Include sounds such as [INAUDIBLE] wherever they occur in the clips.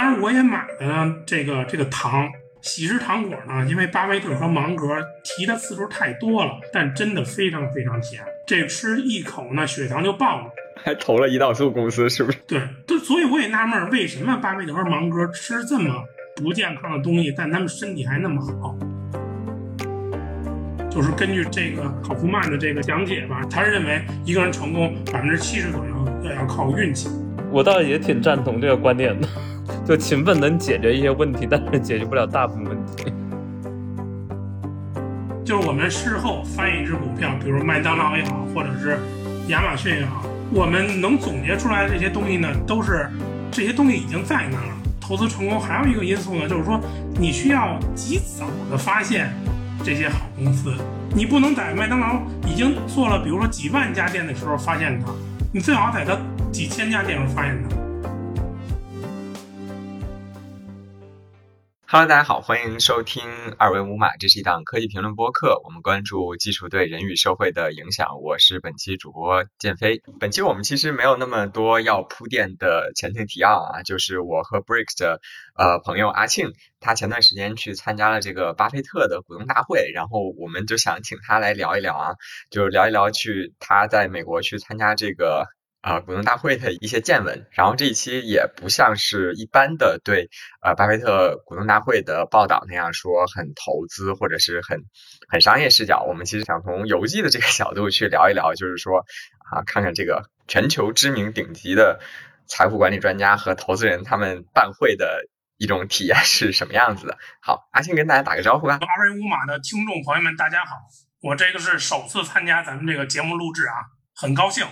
当然，我也买了这个这个糖。喜事糖果呢，因为巴菲特和芒格提的次数太多了，但真的非常非常甜，这吃一口呢，血糖就爆了。还投了胰岛素公司是不是？对，对，[LAUGHS] 所以我也纳闷，为什么巴菲特和芒格吃这么不健康的东西，但他们身体还那么好？就是根据这个考夫曼的这个讲解吧，他认为一个人成功百分之七十左右要要靠运气。我倒也挺赞同这个观点的。就勤奋能解决一些问题，但是解决不了大部分问题。[LAUGHS] 就是我们事后翻一只股票，比如麦当劳也好，或者是亚马逊也好，我们能总结出来这些东西呢，都是这些东西已经在那了。投资成功还有一个因素呢，就是说你需要及早的发现这些好公司，你不能在麦当劳已经做了，比如说几万家店的时候发现它，你最好在它几千家店时候发现它。Hello，大家好，欢迎收听二维五码，这是一档科技评论播客，我们关注技术对人与社会的影响。我是本期主播建飞。本期我们其实没有那么多要铺垫的前情提要啊，就是我和 Bricks 的呃朋友阿庆，他前段时间去参加了这个巴菲特的股东大会，然后我们就想请他来聊一聊啊，就聊一聊去他在美国去参加这个。啊，股东大会的一些见闻，然后这一期也不像是一般的对呃巴菲特股东大会的报道那样说很投资或者是很很商业视角。我们其实想从游记的这个角度去聊一聊，就是说啊，看看这个全球知名顶级的财富管理专家和投资人他们办会的一种体验是什么样子的。好，阿信跟大家打个招呼吧。二维五码的听众朋友们，大家好，我这个是首次参加咱们这个节目录制啊，很高兴。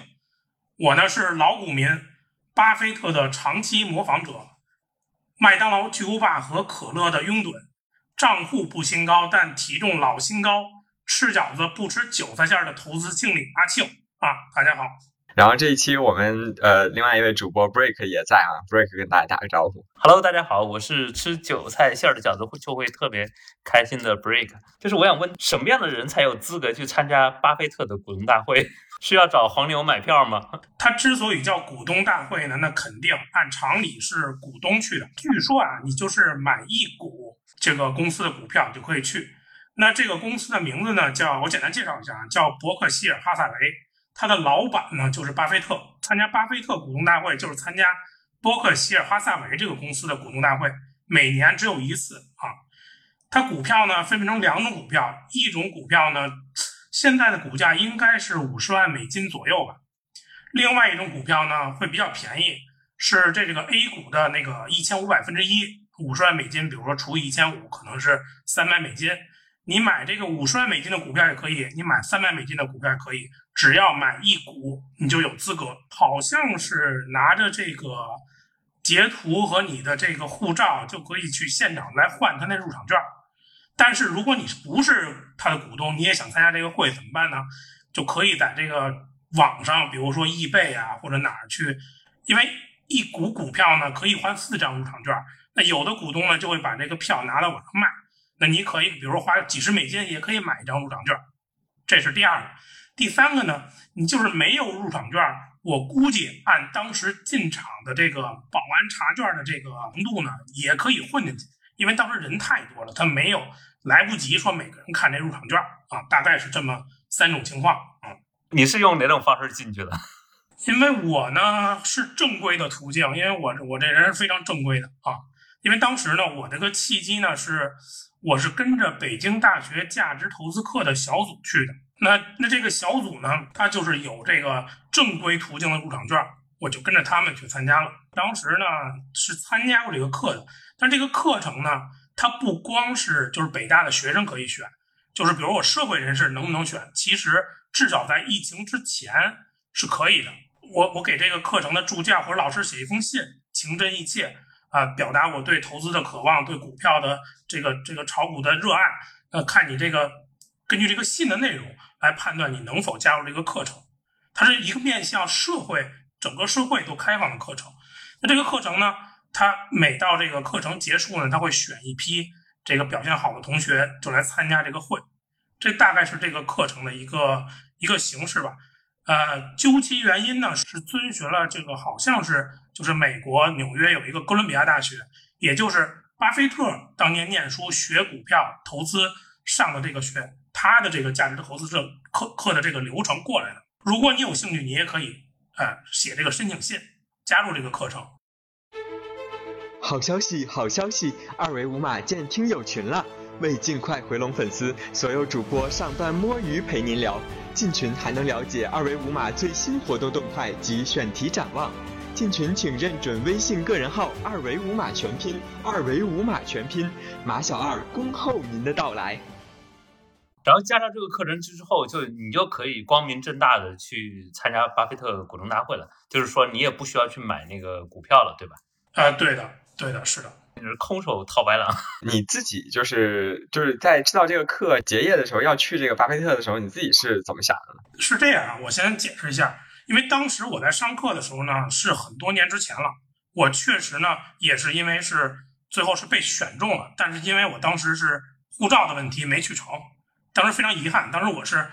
我呢是老股民，巴菲特的长期模仿者，麦当劳巨无霸和可乐的拥趸，账户不新高但体重老新高，吃饺子不吃韭菜馅的投资经理阿庆啊，大家好。然后这一期我们呃另外一位主播 Break 也在啊，Break 跟大家打个招呼。Hello，大家好，我是吃韭菜馅的饺子就会特别开心的 Break。就是我想问，什么样的人才有资格去参加巴菲特的股东大会？需要找黄牛买票吗？[LAUGHS] 他之所以叫股东大会呢，那肯定按常理是股东去的。据说啊，你就是买一股这个公司的股票就可以去。那这个公司的名字呢，叫我简单介绍一下啊，叫伯克希尔哈萨维。他的老板呢就是巴菲特。参加巴菲特股东大会就是参加伯克希尔哈萨维这个公司的股东大会，每年只有一次啊。他股票呢分成两种股票，一种股票呢。现在的股价应该是五十万美金左右吧。另外一种股票呢会比较便宜，是这个 A 股的那个一千五百分之一，五十万美金，比如说除以一千五，可能是三百美金。你买这个五十万美金的股票也可以，你买三百美金的股票也可以，只要买一股，你就有资格。好像是拿着这个截图和你的这个护照就可以去现场来换他那入场券。但是如果你不是他的股东，你也想参加这个会怎么办呢？就可以在这个网上，比如说易贝啊或者哪儿去，因为一股股票呢可以换四张入场券，那有的股东呢就会把这个票拿到网上卖，那你可以比如说花几十美金也可以买一张入场券，这是第二个。第三个呢，你就是没有入场券，我估计按当时进场的这个保安查券的这个程度呢，也可以混进去，因为当时人太多了，他没有。来不及说每个人看这入场券啊，大概是这么三种情况啊。你是用哪种方式进去的？[LAUGHS] 因为我呢是正规的途径，因为我我这人是非常正规的啊。因为当时呢，我这个契机呢是我是跟着北京大学价值投资课的小组去的。那那这个小组呢，他就是有这个正规途径的入场券，我就跟着他们去参加了。当时呢是参加过这个课的，但这个课程呢。它不光是就是北大的学生可以选，就是比如我社会人士能不能选？其实至少在疫情之前是可以的。我我给这个课程的助教或者老师写一封信，情真意切啊，表达我对投资的渴望，对股票的这个这个炒股的热爱。那看你这个根据这个信的内容来判断你能否加入这个课程。它是一个面向社会整个社会都开放的课程。那这个课程呢？他每到这个课程结束呢，他会选一批这个表现好的同学就来参加这个会，这大概是这个课程的一个一个形式吧。呃，究其原因呢，是遵循了这个好像是就是美国纽约有一个哥伦比亚大学，也就是巴菲特当年念书学股票投资上的这个学，他的这个价值投资者课课的这个流程过来的。如果你有兴趣，你也可以呃写这个申请信，加入这个课程。好消息，好消息！二维码建听友群了。为尽快回笼粉丝，所有主播上班摸鱼陪您聊。进群还能了解二维码最新活动动态及选题展望。进群请认准微信个人号“二维码全拼”，二维码全拼，马小二恭候您的到来。然后加上这个课程之后，就你就可以光明正大的去参加巴菲特股东大会了。就是说，你也不需要去买那个股票了，对吧？啊，对的，对的，是的。你是空手套白狼。[LAUGHS] 你自己就是就是在知道这个课结业的时候要去这个巴菲特的时候，你自己是怎么想的呢？是这样啊，我先解释一下，因为当时我在上课的时候呢，是很多年之前了。我确实呢，也是因为是最后是被选中了，但是因为我当时是护照的问题没去成，当时非常遗憾。当时我是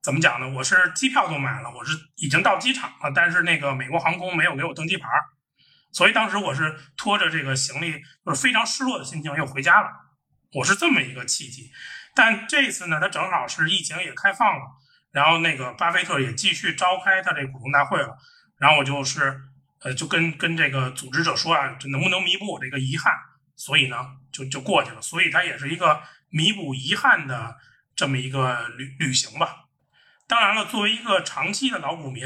怎么讲呢？我是机票都买了，我是已经到机场了，但是那个美国航空没有给我登机牌。所以当时我是拖着这个行李，就是非常失落的心情又回家了。我是这么一个契机。但这次呢，他正好是疫情也开放了，然后那个巴菲特也继续召开他这股东大会了。然后我就是呃，就跟跟这个组织者说啊，这能不能弥补我这个遗憾？所以呢，就就过去了。所以它也是一个弥补遗憾的这么一个旅旅行吧。当然了，作为一个长期的老股民，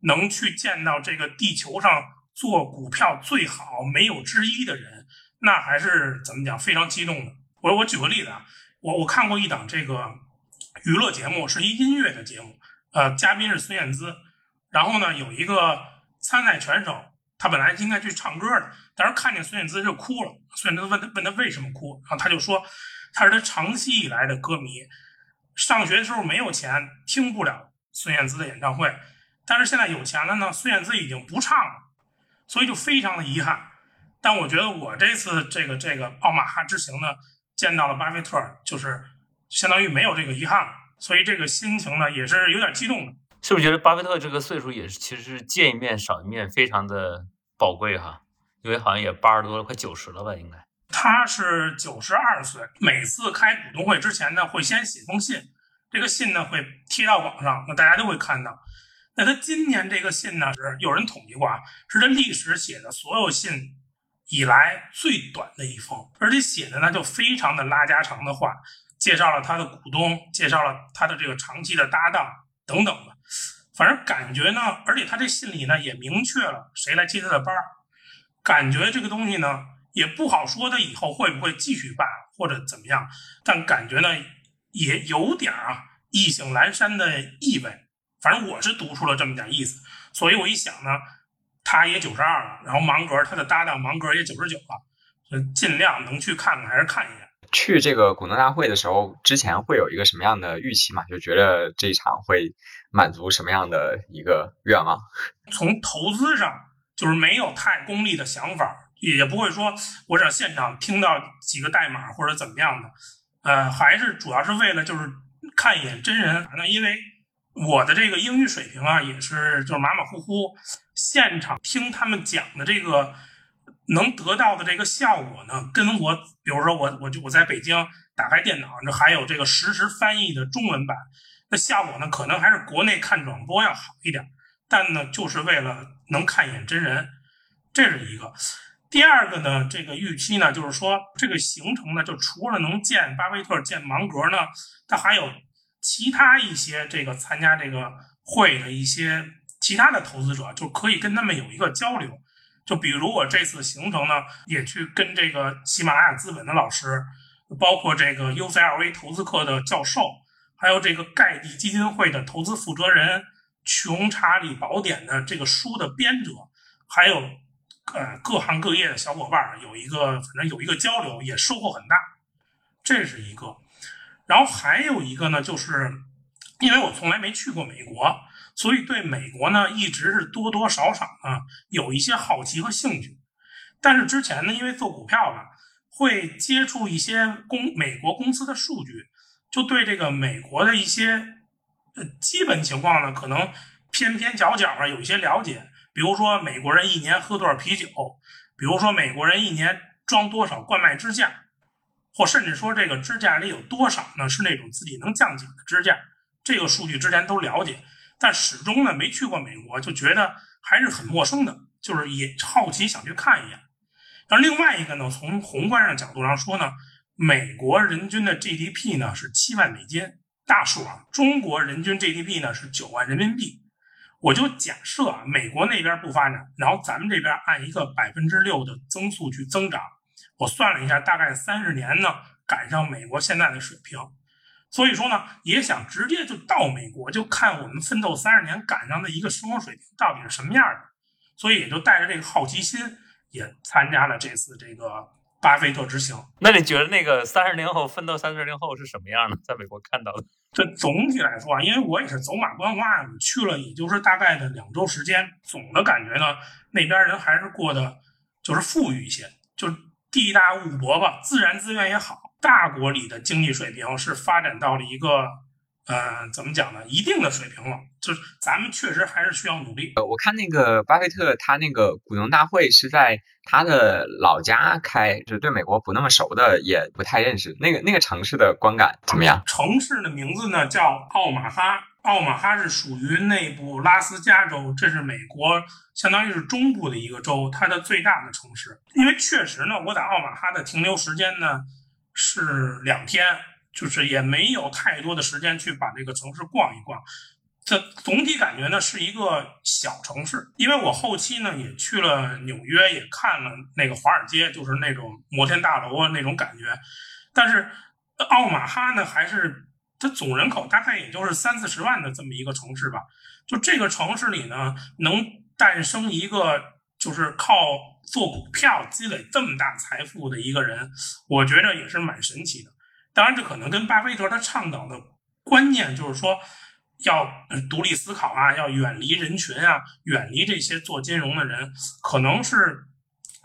能去见到这个地球上。做股票最好没有之一的人，那还是怎么讲非常激动的。我说我举个例子啊，我我看过一档这个娱乐节目，是一音乐的节目，呃，嘉宾是孙燕姿，然后呢有一个参赛选手，他本来应该去唱歌的，但是看见孙燕姿就哭了。孙燕姿问他问他为什么哭，然后他就说他是他长期以来的歌迷，上学的时候没有钱听不了孙燕姿的演唱会，但是现在有钱了呢，孙燕姿已经不唱了。所以就非常的遗憾，但我觉得我这次这个这个奥马哈之行呢，见到了巴菲特，就是相当于没有这个遗憾了，所以这个心情呢也是有点激动的。是不是觉得巴菲特这个岁数也是其实是见一面少一面，非常的宝贵哈？因为好像也八十多了，快九十了吧？应该他是九十二岁，每次开股东会之前呢，会先写封信，这个信呢会贴到网上，那大家都会看到。那他今年这个信呢，是有人统计过啊，是他历史写的所有信以来最短的一封，而且写的呢就非常的拉家常的话，介绍了他的股东，介绍了他的这个长期的搭档等等的，反正感觉呢，而且他这信里呢也明确了谁来接他的班儿，感觉这个东西呢也不好说他以后会不会继续办或者怎么样，但感觉呢也有点啊意兴阑珊的意味。反正我是读出了这么点意思，所以我一想呢，他也九十二了，然后芒格他的搭档芒格也九十九了，就尽量能去看看还是看一眼。去这个股东大会的时候，之前会有一个什么样的预期嘛？就觉得这一场会满足什么样的一个愿望？[LAUGHS] 从投资上就是没有太功利的想法，也不会说我想现场听到几个代码或者怎么样的，呃，还是主要是为了就是看一眼真人。那因为。我的这个英语水平啊，也是就是马马虎虎。现场听他们讲的这个，能得到的这个效果呢，跟我比如说我我就我在北京打开电脑，这还有这个实时翻译的中文版，那效果呢，可能还是国内看转播要好一点。但呢，就是为了能看一眼真人，这是一个。第二个呢，这个预期呢，就是说这个行程呢，就除了能见巴菲特、见芒格呢，他还有。其他一些这个参加这个会的一些其他的投资者，就可以跟他们有一个交流。就比如我这次行程呢，也去跟这个喜马拉雅资本的老师，包括这个 UCLV 投资课的教授，还有这个盖蒂基金会的投资负责人，《穷查理宝典》的这个书的编者，还有呃各行各业的小伙伴，有一个反正有一个交流，也收获很大。这是一个。然后还有一个呢，就是因为我从来没去过美国，所以对美国呢一直是多多少少啊有一些好奇和兴趣。但是之前呢，因为做股票吧，会接触一些公美国公司的数据，就对这个美国的一些基本情况呢，可能偏偏角角啊有一些了解。比如说美国人一年喝多少啤酒，比如说美国人一年装多少冠麦支架，或甚至说这个支架里有多少呢是那种自己能降解的支架，这个数据之前都了解，但始终呢没去过美国，就觉得还是很陌生的，就是也好奇想去看一眼。那另外一个呢，从宏观上角度上说呢，美国人均的 GDP 呢是七万美金，大数啊，中国人均 GDP 呢是九万人民币。我就假设啊，美国那边不发展，然后咱们这边按一个百分之六的增速去增长，我算了一下，大概三十年呢赶上美国现在的水平。所以说呢，也想直接就到美国，就看我们奋斗三十年赶上的一个生活水平到底是什么样的。所以也就带着这个好奇心，也参加了这次这个巴菲特之行。那你觉得那个三十年后奋斗三十年后是什么样的？在美国看到的？这总体来说啊，因为我也是走马观花，我去了也就是大概的两周时间，总的感觉呢，那边人还是过得就是富裕一些，就地大物博吧，自然资源也好，大国里的经济水平是发展到了一个。呃，怎么讲呢？一定的水平了，就是咱们确实还是需要努力。呃，我看那个巴菲特他那个股东大会是在他的老家开，就对美国不那么熟的也不太认识。那个那个城市的观感怎么样？城市的名字呢叫奥马哈，奥马哈是属于内布拉斯加州，这是美国相当于是中部的一个州，它的最大的城市。因为确实呢，我在奥马哈的停留时间呢是两天。就是也没有太多的时间去把这个城市逛一逛，这总体感觉呢是一个小城市。因为我后期呢也去了纽约，也看了那个华尔街，就是那种摩天大楼啊那种感觉。但是奥马哈呢，还是它总人口大概也就是三四十万的这么一个城市吧。就这个城市里呢，能诞生一个就是靠做股票积累这么大财富的一个人，我觉得也是蛮神奇的。当然，这可能跟巴菲特他倡导的观念，就是说要独立思考啊，要远离人群啊，远离这些做金融的人，可能是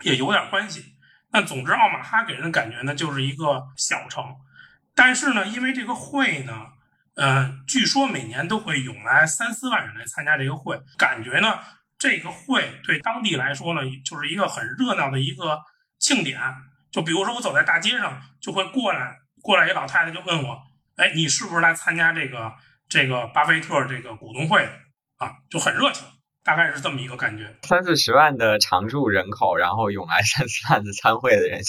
也有点关系。但总之，奥马哈给人的感觉呢，就是一个小城。但是呢，因为这个会呢，呃，据说每年都会涌来三四万人来参加这个会，感觉呢，这个会对当地来说呢，就是一个很热闹的一个庆典。就比如说，我走在大街上，就会过来。过来一老太太就问我：“哎，你是不是来参加这个这个巴菲特这个股东会的啊？”就很热情，大概是这么一个感觉。三四十万的常住人口，然后涌来 [LAUGHS] 三四万的参会的人，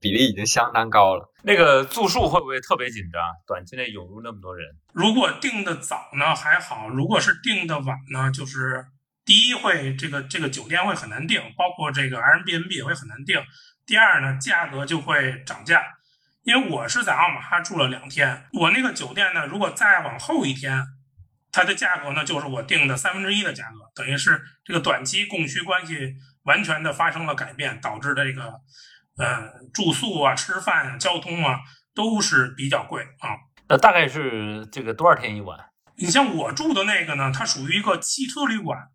比例已经相当高了。那个住宿会不会特别紧张？短期内涌入那么多人？如果订的早呢还好，如果是订的晚呢，就是第一会这个这个酒店会很难订，包括这个 Airbnb 也会很难订。第二呢，价格就会涨价。因为我是在奥马哈住了两天，我那个酒店呢，如果再往后一天，它的价格呢就是我定的三分之一的价格，等于是这个短期供需关系完全的发生了改变，导致这个呃住宿啊、吃饭啊、交通啊都是比较贵啊。那大概是这个多少天一晚？你像我住的那个呢，它属于一个汽车旅馆，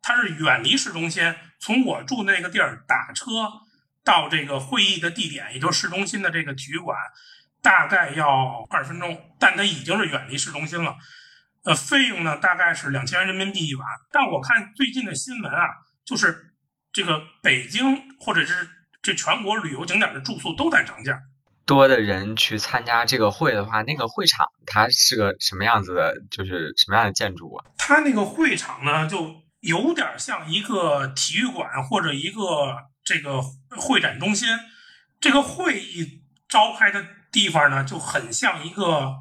它是远离市中心，从我住那个地儿打车。到这个会议的地点，也就是市中心的这个体育馆，大概要二十分钟，但它已经是远离市中心了。呃，费用呢大概是两千元人民币一晚。但我看最近的新闻啊，就是这个北京或者是这全国旅游景点的住宿都在涨价。多的人去参加这个会的话，那个会场它是个什么样子的？就是什么样的建筑啊？它那个会场呢，就有点像一个体育馆或者一个。这个会展中心，这个会议召开的地方呢，就很像一个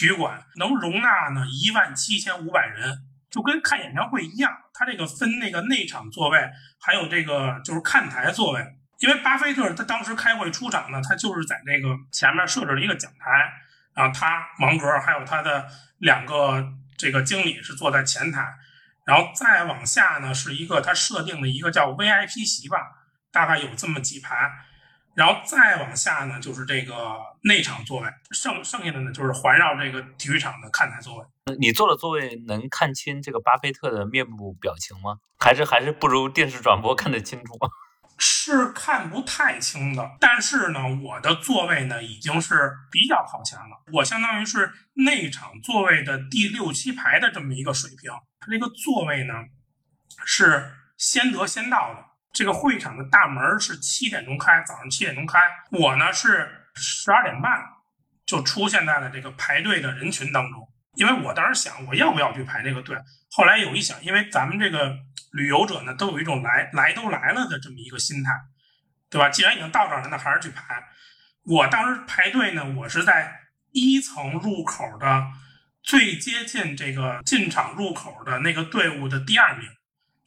体育馆，能容纳呢一万七千五百人，就跟看演唱会一样。它这个分那个内场座位，还有这个就是看台座位。因为巴菲特他当时开会出场呢，他就是在那个前面设置了一个讲台，然后他芒格还有他的两个这个经理是坐在前台，然后再往下呢是一个他设定的一个叫 VIP 席吧。大概有这么几排，然后再往下呢，就是这个内场座位，剩剩下的呢就是环绕这个体育场的看台座位。你坐的座位能看清这个巴菲特的面部表情吗？还是还是不如电视转播看得清楚？是看不太清的，但是呢，我的座位呢已经是比较靠前了，我相当于是内场座位的第六七排的这么一个水平。它这个座位呢是。先得先到的。这个会场的大门是七点钟开，早上七点钟开。我呢是十二点半就出现在了这个排队的人群当中，因为我当时想我要不要去排这个队。后来有一想，因为咱们这个旅游者呢都有一种来来都来了的这么一个心态，对吧？既然已经到这儿了，那还是去排。我当时排队呢，我是在一层入口的最接近这个进场入口的那个队伍的第二名，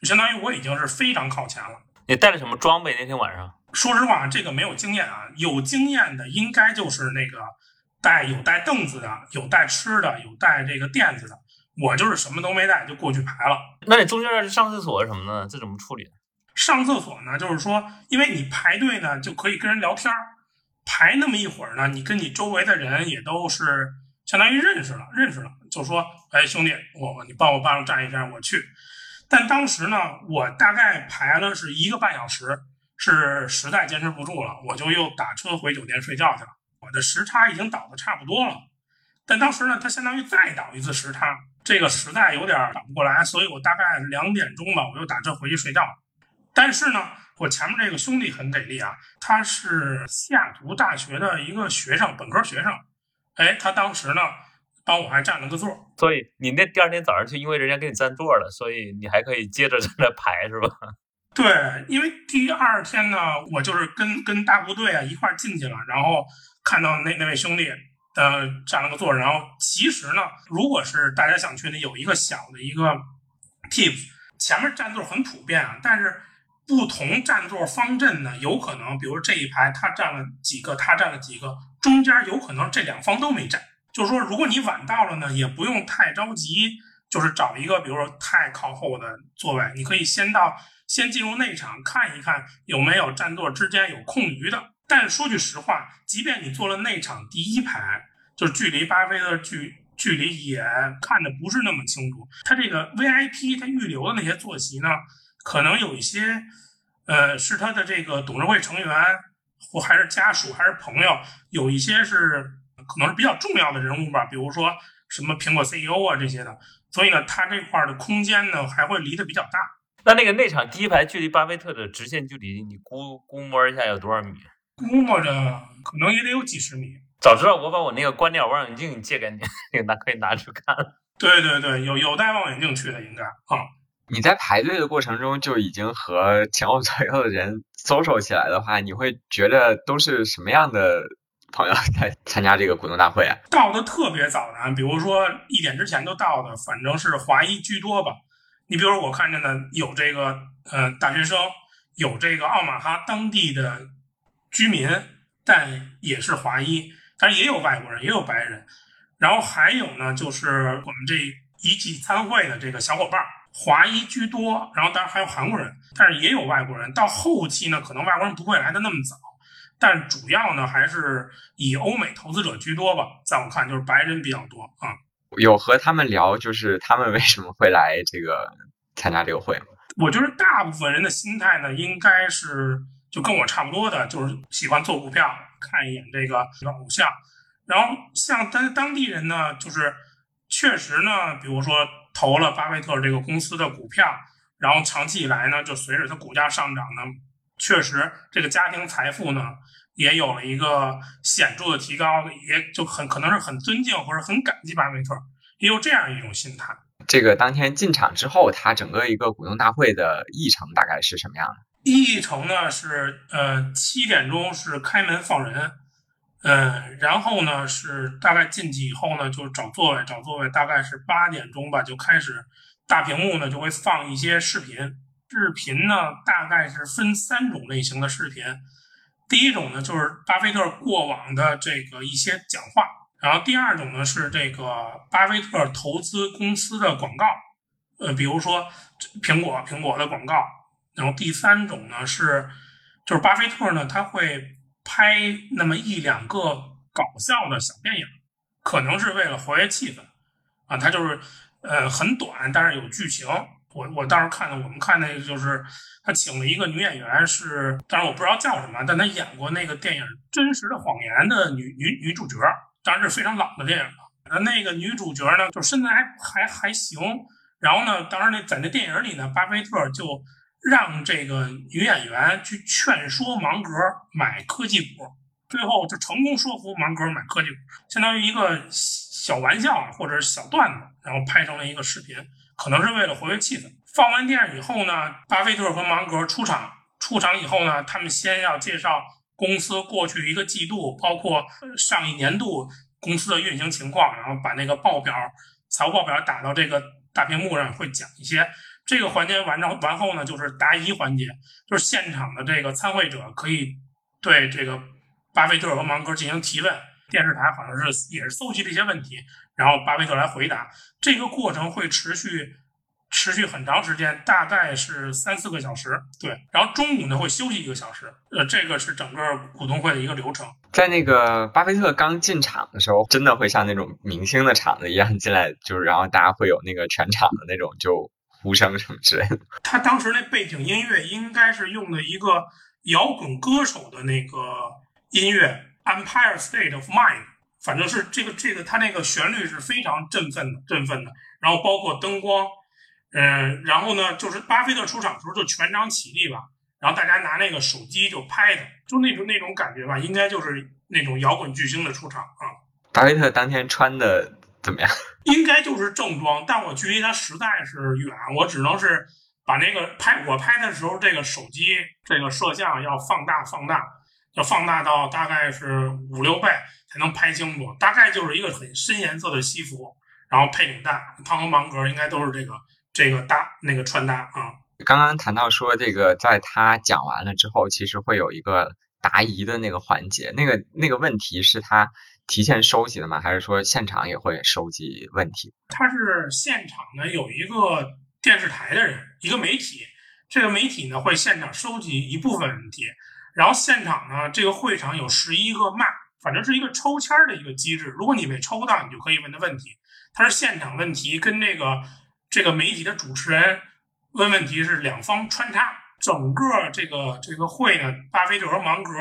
就相当于我已经是非常靠前了。你带了什么装备？那天晚上，说实话，这个没有经验啊。有经验的应该就是那个带有带凳子的，有带吃的，有带这个垫子的。我就是什么都没带就过去排了。那你中间要是上厕所什么的，这怎么处理？上厕所呢，就是说，因为你排队呢就可以跟人聊天儿，排那么一会儿呢，你跟你周围的人也都是相当于认识了，认识了，就说，哎，兄弟，我你帮我帮我站一站，我去。但当时呢，我大概排了是一个半小时，是实在坚持不住了，我就又打车回酒店睡觉去了。我的时差已经倒的差不多了，但当时呢，他相当于再倒一次时差，这个实在有点倒不过来，所以我大概两点钟吧，我又打车回去睡觉。但是呢，我前面这个兄弟很给力啊，他是西雅图大学的一个学生，本科学生，哎，他当时呢。帮我还占了个座，所以你那第二天早上去因为人家给你占座了，所以你还可以接着在那排是吧？[LAUGHS] 对，因为第二天呢，我就是跟跟大部队啊一块进去了，然后看到那那位兄弟呃占了个座，然后其实呢，如果是大家想去的，有一个小的一个 tips，前面占座很普遍啊，但是不同占座方阵呢，有可能比如这一排他占了几个，他占了几个，中间有可能这两方都没占。就是说，如果你晚到了呢，也不用太着急，就是找一个，比如说太靠后的座位，你可以先到，先进入内场看一看有没有占座之间有空余的。但是说句实话，即便你坐了内场第一排，就是距离巴菲特距距离也看的不是那么清楚。他这个 VIP 他预留的那些坐席呢，可能有一些，呃，是他的这个董事会成员或还是家属还是朋友，有一些是。可能是比较重要的人物吧，比如说什么苹果 CEO 啊这些的，所以呢，他这块的空间呢还会离得比较大。那那个内场第一排距离巴菲特的直线距离，你估估摸一下有多少米？估摸着可能也得有几十米。早知道我把我那个观鸟望远镜借给你，[LAUGHS] 拿可以拿去看。对对对，有有带望远镜去的应该啊。你在排队的过程中就已经和前后左右的人 [LAUGHS] social 起来的话，你会觉得都是什么样的？朋友在参加这个股东大会啊，到的特别早的，比如说一点之前就到的，反正是华裔居多吧。你比如说我看见的有这个呃大学生，有这个奥马哈当地的居民，但也是华裔，但是也有外国人，也有白人。然后还有呢，就是我们这一起参会的这个小伙伴，华裔居多，然后当然还有韩国人，但是也有外国人。到后期呢，可能外国人不会来的那么早。但主要呢还是以欧美投资者居多吧，在我看就是白人比较多啊。有和他们聊，就是他们为什么会来这个参加这个会吗？我觉得大部分人的心态呢，应该是就跟我差不多的，就是喜欢做股票，看一眼这个偶像。然后像当当地人呢，就是确实呢，比如说投了巴菲特这个公司的股票，然后长期以来呢，就随着它股价上涨呢。确实，这个家庭财富呢也有了一个显著的提高，也就很可能是很尊敬或者很感激巴菲特，也有这样一种心态。这个当天进场之后，他整个一个股东大会的议程大概是什么样的？议程呢是呃七点钟是开门放人，嗯，然后呢是大概进去以后呢就找座位找座位，大概是八点钟吧就开始大屏幕呢就会放一些视频。视频呢，大概是分三种类型的视频。第一种呢，就是巴菲特过往的这个一些讲话；然后第二种呢，是这个巴菲特投资公司的广告，呃，比如说苹果苹果的广告；然后第三种呢，是就是巴菲特呢，他会拍那么一两个搞笑的小电影，可能是为了活跃气氛啊，他就是呃很短，但是有剧情。我我当时看的，我们看那个就是他请了一个女演员，是当然我不知道叫什么，但她演过那个电影《真实的谎言》的女女女主角，当然是非常老的电影了。那那个女主角呢，就身材还还还行。然后呢，当时那在那电影里呢，巴菲特就让这个女演员去劝说芒格买科技股，最后就成功说服芒格买科技股，相当于一个小玩笑或者是小段子，然后拍成了一个视频，可能是为了活跃气氛。放完电影以后呢，巴菲特和芒格出场，出场以后呢，他们先要介绍公司过去一个季度，包括上一年度公司的运行情况，然后把那个报表、财务报表打到这个大屏幕上，会讲一些。这个环节完成完后呢，就是答疑环节，就是现场的这个参会者可以对这个巴菲特和芒格进行提问，电视台好像是也是搜集了一些问题，然后巴菲特来回答。这个过程会持续持续很长时间，大概是三四个小时。对，然后中午呢会休息一个小时。呃，这个是整个股东会的一个流程。在那个巴菲特刚进场的时候，真的会像那种明星的场子一样进来，就是然后大家会有那个全场的那种就。呼声什么之类的，[LAUGHS] 他当时那背景音乐应该是用的一个摇滚歌手的那个音乐《Empire State of Mind》，反正是这个这个他那个旋律是非常振奋的，振奋的。然后包括灯光，嗯，然后呢，就是巴菲特出场的时候就全场起立吧，然后大家拿那个手机就拍他，就那种那种感觉吧，应该就是那种摇滚巨星的出场啊。巴菲特当天穿的。怎么样？[LAUGHS] 应该就是正装，但我距离他实在是远，我只能是把那个拍我拍的时候，这个手机这个摄像要放大放大，要放大到大概是五六倍才能拍清楚。大概就是一个很深颜色的西服，然后配领带。胖和芒格应该都是这个这个搭那个穿搭啊。刚刚谈到说这个，在他讲完了之后，其实会有一个答疑的那个环节，那个那个问题是他。提前收集的吗？还是说现场也会收集问题？他是现场呢有一个电视台的人，一个媒体，这个媒体呢会现场收集一部分问题，然后现场呢这个会场有十一个麦，反正是一个抽签儿的一个机制。如果你被抽到，你就可以问他问题。他是现场问题跟这个这个媒体的主持人问问题是两方穿插，整个这个这个会呢，巴菲特和芒格。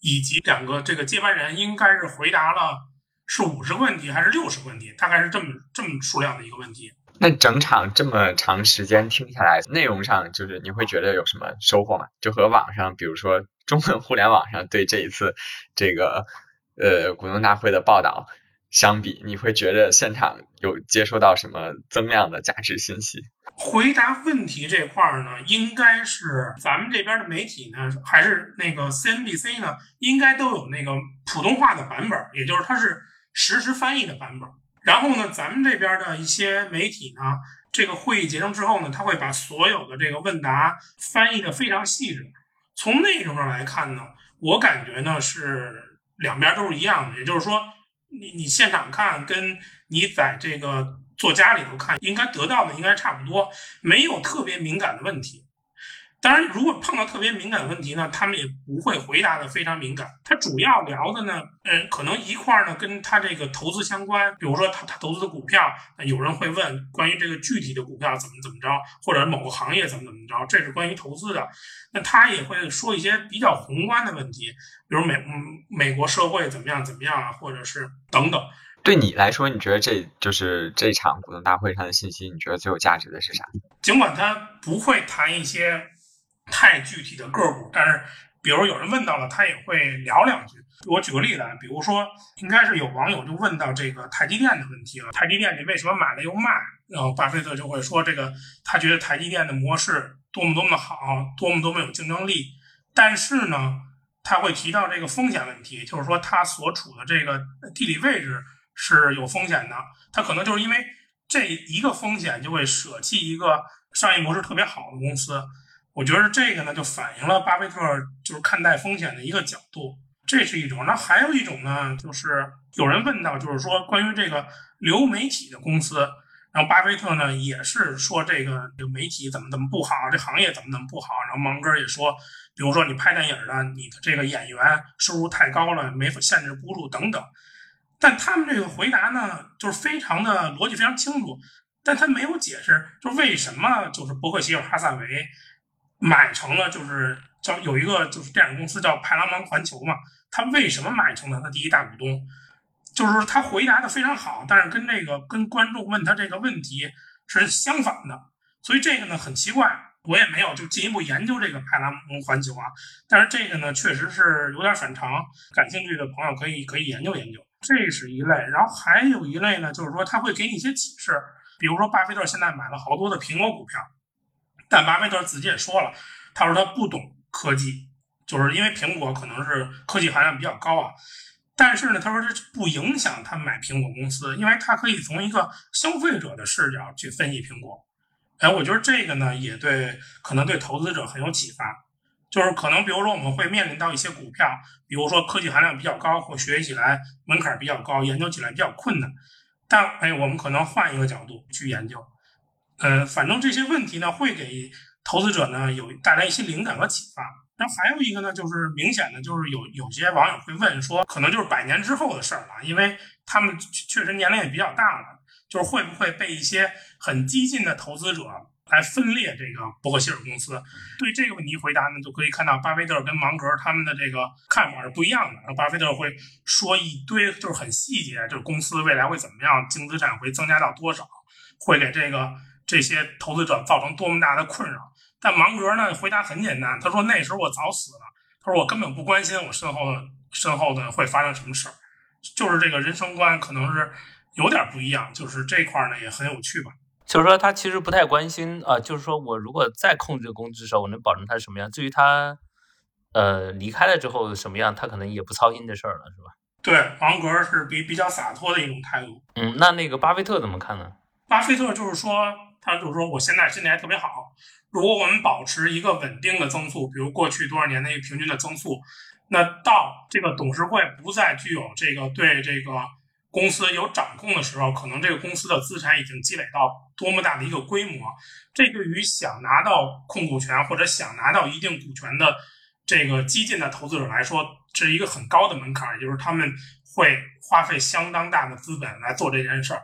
以及两个这个接班人应该是回答了是五十个问题还是六十个问题，大概是这么这么数量的一个问题。那整场这么长时间听下来，内容上就是你会觉得有什么收获吗？就和网上，比如说中文互联网上对这一次这个呃股东大会的报道相比，你会觉得现场有接收到什么增量的价值信息？回答问题这块儿呢，应该是咱们这边的媒体呢，还是那个 CNBC 呢，应该都有那个普通话的版本，也就是它是实时翻译的版本。然后呢，咱们这边的一些媒体呢，这个会议结束之后呢，他会把所有的这个问答翻译的非常细致。从内容上来看呢，我感觉呢是两边都是一样的，也就是说，你你现场看跟你在这个。坐家里头看，应该得到的应该差不多，没有特别敏感的问题。当然，如果碰到特别敏感的问题呢，他们也不会回答的非常敏感。他主要聊的呢，嗯，可能一块儿呢跟他这个投资相关，比如说他他投资的股票，有人会问关于这个具体的股票怎么怎么着，或者某个行业怎么怎么着，这是关于投资的。那他也会说一些比较宏观的问题，比如美嗯美国社会怎么样怎么样啊，或者是等等。对你来说，你觉得这就是这场股东大会上的信息，你觉得最有价值的是啥？尽管他不会谈一些太具体的个股，但是比如有人问到了，他也会聊两句。我举个例子啊，比如说，应该是有网友就问到这个台积电的问题了：台积电你为什么买了又卖？然后巴菲特就会说，这个他觉得台积电的模式多么多么好，多么多么有竞争力。但是呢，他会提到这个风险问题，就是说他所处的这个地理位置。是有风险的，他可能就是因为这一个风险就会舍弃一个商业模式特别好的公司。我觉得这个呢，就反映了巴菲特就是看待风险的一个角度，这是一种。那还有一种呢，就是有人问到，就是说关于这个流媒体的公司，然后巴菲特呢也是说这个这个媒体怎么怎么不好，这行业怎么怎么不好。然后芒格也说，比如说你拍电影的，你的这个演员收入太高了，没法限制不住等等。但他们这个回答呢，就是非常的逻辑非常清楚，但他没有解释，就为什么就是伯克希尔哈萨维买成了，就是叫有一个就是电影公司叫派拉蒙环球嘛，他为什么买成了他第一大股东？就是他回答的非常好，但是跟这个跟观众问他这个问题是相反的，所以这个呢很奇怪。我也没有就进一步研究这个派拉蒙环球啊。但是这个呢，确实是有点反常，感兴趣的朋友可以可以研究研究。这是一类，然后还有一类呢，就是说他会给你一些启示，比如说巴菲特现在买了好多的苹果股票，但巴菲特自己也说了，他说他不懂科技，就是因为苹果可能是科技含量比较高啊。但是呢，他说这不影响他买苹果公司，因为他可以从一个消费者的视角去分析苹果。哎，我觉得这个呢也对，可能对投资者很有启发。就是可能，比如说我们会面临到一些股票，比如说科技含量比较高，或学习起来门槛比较高，研究起来比较困难。但哎，我们可能换一个角度去研究。呃，反正这些问题呢，会给投资者呢有带来一些灵感和启发。然后还有一个呢，就是明显的，就是有有些网友会问说，可能就是百年之后的事儿了，因为他们确实年龄也比较大了，就是会不会被一些很激进的投资者来分裂这个伯克希尔公司？对这个问题回答呢，就可以看到巴菲特跟芒格他们的这个看法是不一样的。然后巴菲特会说一堆就是很细节，就是公司未来会怎么样，净资产会增加到多少，会给这个这些投资者造成多么大的困扰。但芒格呢？回答很简单，他说那时候我早死了，他说我根本不关心我身后的身后的会发生什么事儿，就是这个人生观可能是有点不一样，就是这块儿呢也很有趣吧。就是说他其实不太关心啊，就是说我如果再控制工资的时候，我能保证他什么样？至于他呃离开了之后什么样，他可能也不操心这事儿了，是吧？对，芒格是比比较洒脱的一种态度。嗯，那那个巴菲特怎么看呢？巴菲特就是说，他就是说我现在身体还特别好。如果我们保持一个稳定的增速，比如过去多少年的一个平均的增速，那到这个董事会不再具有这个对这个公司有掌控的时候，可能这个公司的资产已经积累到多么大的一个规模？这对于想拿到控股权或者想拿到一定股权的这个激进的投资者来说，是一个很高的门槛，也就是他们会花费相当大的资本来做这件事儿。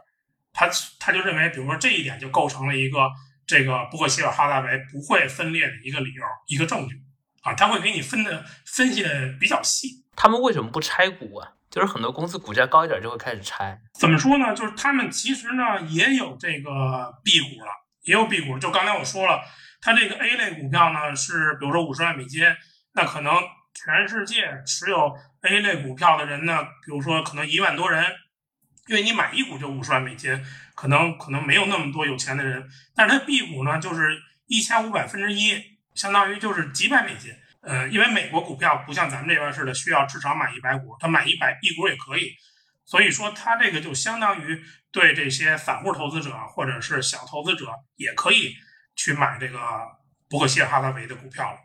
他他就认为，比如说这一点就构成了一个。这个伯克希尔哈撒韦不会分裂的一个理由，一个证据啊，他会给你分的分析的比较细。他们为什么不拆股啊？就是很多公司股价高一点就会开始拆。怎么说呢？就是他们其实呢也有这个 B 股了，也有 B 股。就刚才我说了，它这个 A 类股票呢是比如说五十万美金，那可能全世界持有 A 类股票的人呢，比如说可能一万多人。因为你买一股就五十万美金，可能可能没有那么多有钱的人，但是它 B 股呢，就是一千五百分之一，相当于就是几百美金。呃，因为美国股票不像咱们这边似的需要至少买一百股，他买一百一股也可以，所以说它这个就相当于对这些散户投资者或者是小投资者也可以去买这个伯克希尔哈撒韦的股票了。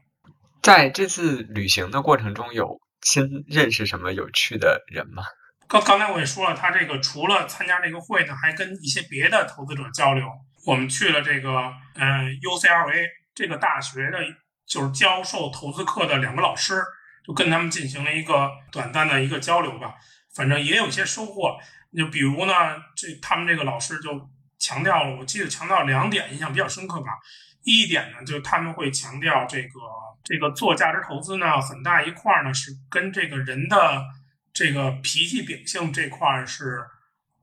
在这次旅行的过程中，有新认识什么有趣的人吗？刚刚才我也说了，他这个除了参加这个会呢，还跟一些别的投资者交流。我们去了这个嗯 UCLA 这个大学的，就是教授投资课的两个老师，就跟他们进行了一个短暂的一个交流吧。反正也有些收获。就比如呢，这他们这个老师就强调了，我记得强调两点，印象比较深刻吧。一点呢，就是他们会强调这个这个做价值投资呢，很大一块呢是跟这个人的。这个脾气秉性这块是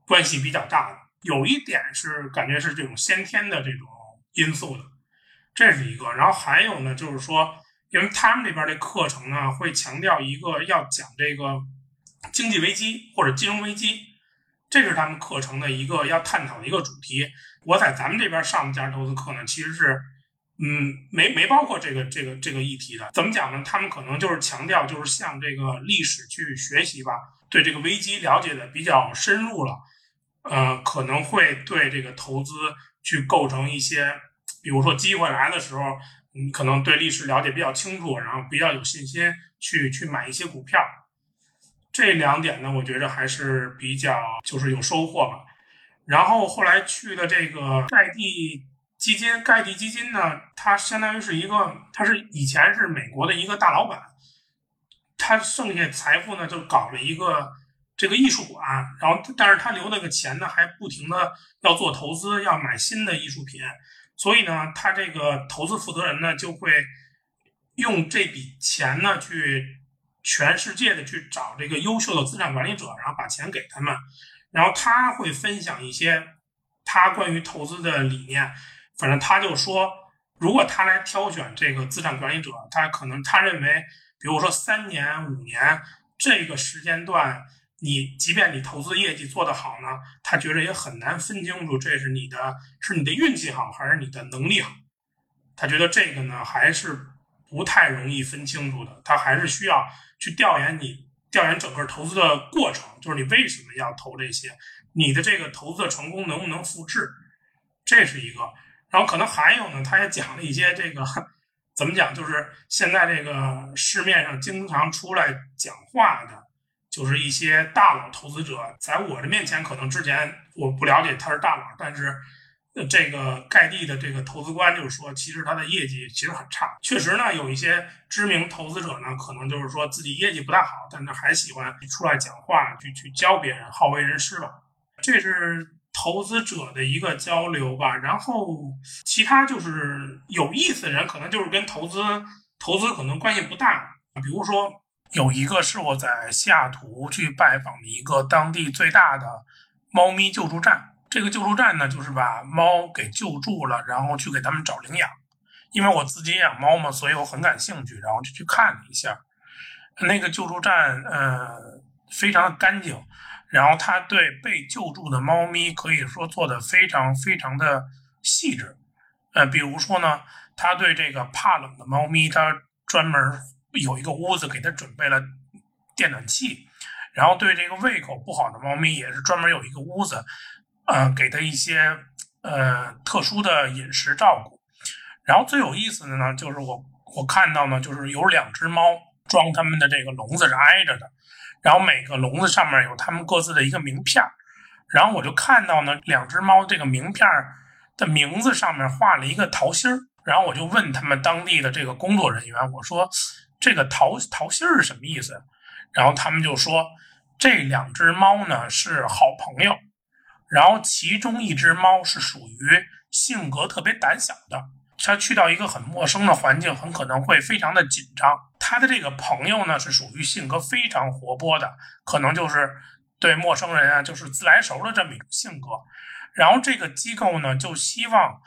关系比较大的，有一点是感觉是这种先天的这种因素的，这是一个。然后还有呢，就是说，因为他们这边的课程呢会强调一个要讲这个经济危机或者金融危机，这是他们课程的一个要探讨的一个主题。我在咱们这边上的价值投资课呢，其实是。嗯，没没包括这个这个这个议题的，怎么讲呢？他们可能就是强调，就是向这个历史去学习吧，对这个危机了解的比较深入了，呃，可能会对这个投资去构成一些，比如说机会来的时候，你可能对历史了解比较清楚，然后比较有信心去去买一些股票。这两点呢，我觉着还是比较就是有收获吧。然后后来去的这个在地。基金盖蒂基金呢，它相当于是一个，它是以前是美国的一个大老板，他剩下财富呢就搞了一个这个艺术馆，然后但是他留那个钱呢还不停的要做投资，要买新的艺术品，所以呢，他这个投资负责人呢就会用这笔钱呢去全世界的去找这个优秀的资产管理者，然后把钱给他们，然后他会分享一些他关于投资的理念。反正他就说，如果他来挑选这个资产管理者，他可能他认为，比如说三年、五年这个时间段，你即便你投资业绩做得好呢，他觉得也很难分清楚这是你的是你的运气好还是你的能力好。他觉得这个呢还是不太容易分清楚的，他还是需要去调研你调研整个投资的过程，就是你为什么要投这些，你的这个投资的成功能不能复制，这是一个。然后可能还有呢，他也讲了一些这个怎么讲，就是现在这个市面上经常出来讲话的，就是一些大佬投资者，在我的面前，可能之前我不了解他是大佬，但是这个盖蒂的这个投资官就是说，其实他的业绩其实很差。确实呢，有一些知名投资者呢，可能就是说自己业绩不太好，但是还喜欢出来讲话，去去教别人，好为人师吧。这是。投资者的一个交流吧，然后其他就是有意思的人，可能就是跟投资投资可能关系不大。比如说有一个是我在西雅图去拜访的一个当地最大的猫咪救助站，这个救助站呢，就是把猫给救助了，然后去给他们找领养。因为我自己养猫嘛，所以我很感兴趣，然后就去看了一下那个救助站，呃，非常的干净。然后他对被救助的猫咪可以说做的非常非常的细致，呃，比如说呢，他对这个怕冷的猫咪，他专门有一个屋子给它准备了电暖气，然后对这个胃口不好的猫咪也是专门有一个屋子，呃，给它一些呃特殊的饮食照顾。然后最有意思的呢，就是我我看到呢，就是有两只猫装它们的这个笼子是挨着的。然后每个笼子上面有它们各自的一个名片然后我就看到呢，两只猫这个名片的名字上面画了一个桃心儿，然后我就问他们当地的这个工作人员，我说这个桃桃心儿是什么意思？然后他们就说这两只猫呢是好朋友，然后其中一只猫是属于性格特别胆小的。他去到一个很陌生的环境，很可能会非常的紧张。他的这个朋友呢，是属于性格非常活泼的，可能就是对陌生人啊，就是自来熟的这么一种性格。然后这个机构呢，就希望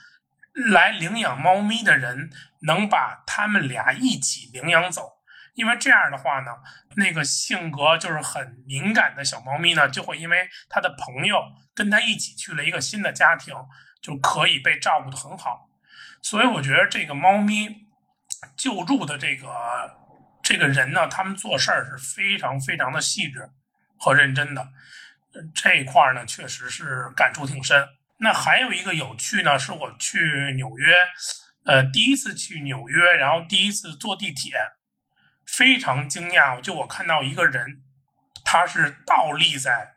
来领养猫咪的人能把他们俩一起领养走，因为这样的话呢，那个性格就是很敏感的小猫咪呢，就会因为他的朋友跟他一起去了一个新的家庭，就可以被照顾的很好。所以我觉得这个猫咪救助的这个这个人呢，他们做事儿是非常非常的细致和认真的，这一块呢确实是感触挺深。那还有一个有趣呢，是我去纽约，呃，第一次去纽约，然后第一次坐地铁，非常惊讶，就我看到一个人，他是倒立在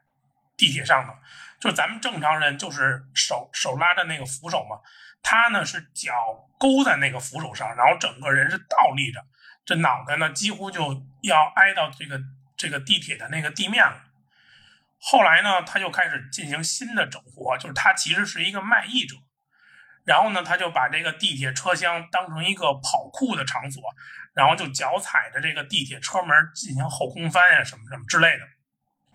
地铁上的，就咱们正常人就是手手拉着那个扶手嘛。他呢是脚勾在那个扶手上，然后整个人是倒立着，这脑袋呢几乎就要挨到这个这个地铁的那个地面了。后来呢，他就开始进行新的整活，就是他其实是一个卖艺者，然后呢，他就把这个地铁车厢当成一个跑酷的场所，然后就脚踩着这个地铁车门进行后空翻呀什么什么之类的。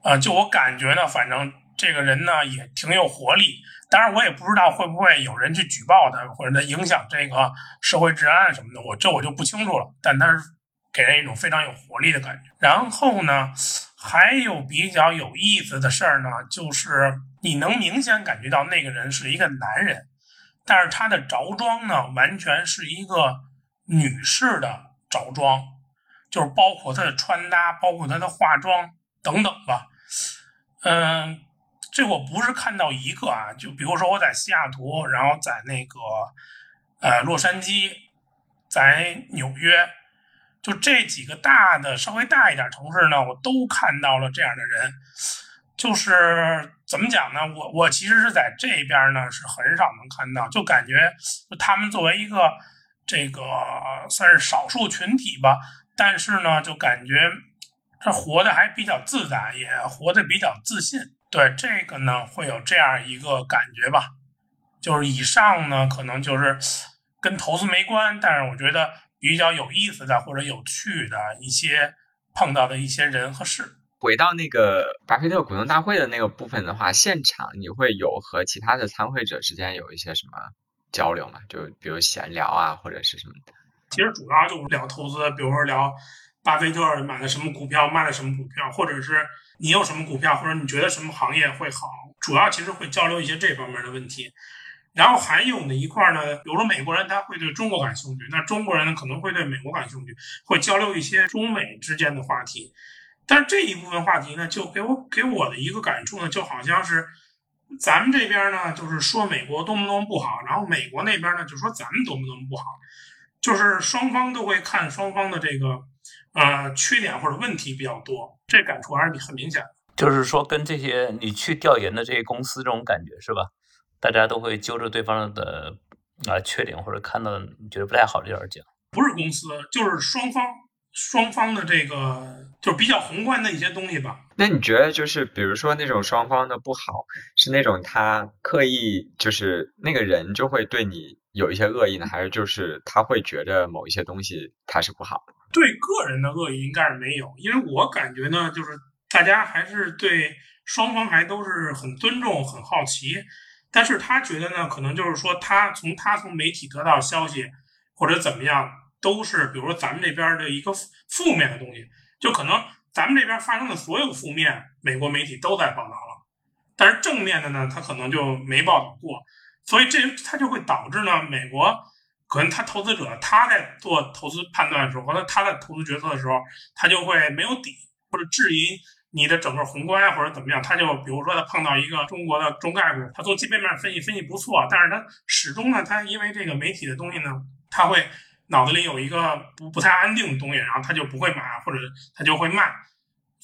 啊，就我感觉呢，反正这个人呢也挺有活力。当然，我也不知道会不会有人去举报他，或者他影响这个社会治安什么的，我这我就不清楚了。但他是给人一种非常有活力的感觉。然后呢，还有比较有意思的事儿呢，就是你能明显感觉到那个人是一个男人，但是他的着装呢，完全是一个女士的着装，就是包括他的穿搭，包括他的化妆等等吧，嗯。这我不是看到一个啊，就比如说我在西雅图，然后在那个呃洛杉矶，在纽约，就这几个大的稍微大一点城市呢，我都看到了这样的人。就是怎么讲呢？我我其实是在这边呢，是很少能看到，就感觉他们作为一个这个算是少数群体吧，但是呢，就感觉这活的还比较自在，也活得比较自信。对这个呢，会有这样一个感觉吧，就是以上呢，可能就是跟投资没关，但是我觉得比较有意思的或者有趣的一些碰到的一些人和事。回到那个巴菲特股东大会的那个部分的话，现场你会有和其他的参会者之间有一些什么交流吗？就比如闲聊啊，或者是什么的。其实主要就是聊投资，比如说聊巴菲特买了什么股票，卖了什么股票，或者是你有什么股票，或者你觉得什么行业会好，主要其实会交流一些这方面的问题。然后还有呢一块呢，比如说美国人他会对中国感兴趣，那中国人可能会对美国感兴趣，会交流一些中美之间的话题。但是这一部分话题呢，就给我给我的一个感触呢，就好像是咱们这边呢就是说美国多么多么不好，然后美国那边呢就说咱们多么多么不好，就是双方都会看双方的这个呃缺点或者问题比较多，这感触还是很明显的。就是说跟这些你去调研的这些公司这种感觉是吧？大家都会揪着对方的啊缺点或者看到你觉得不太好的地方讲，不是公司，就是双方双方的这个就是比较宏观的一些东西吧。那你觉得就是比如说那种双方的不好，是那种他刻意就是那个人就会对你有一些恶意呢，还是就是他会觉得某一些东西他是不好的？对个人的恶意应该是没有，因为我感觉呢，就是大家还是对双方还都是很尊重、很好奇。但是他觉得呢，可能就是说，他从他从媒体得到消息，或者怎么样，都是比如说咱们这边的一个负面的东西，就可能咱们这边发生的所有负面，美国媒体都在报道了，但是正面的呢，他可能就没报道过，所以这他就会导致呢，美国可能他投资者他在做投资判断的时候，或者他在投资决策的时候，他就会没有底，或者质疑。你的整个宏观或者怎么样，他就比如说他碰到一个中国的中概股，他做基本面分析分析不错，但是他始终呢，他因为这个媒体的东西呢，他会脑子里有一个不不太安定的东西，然后他就不会买或者他就会卖，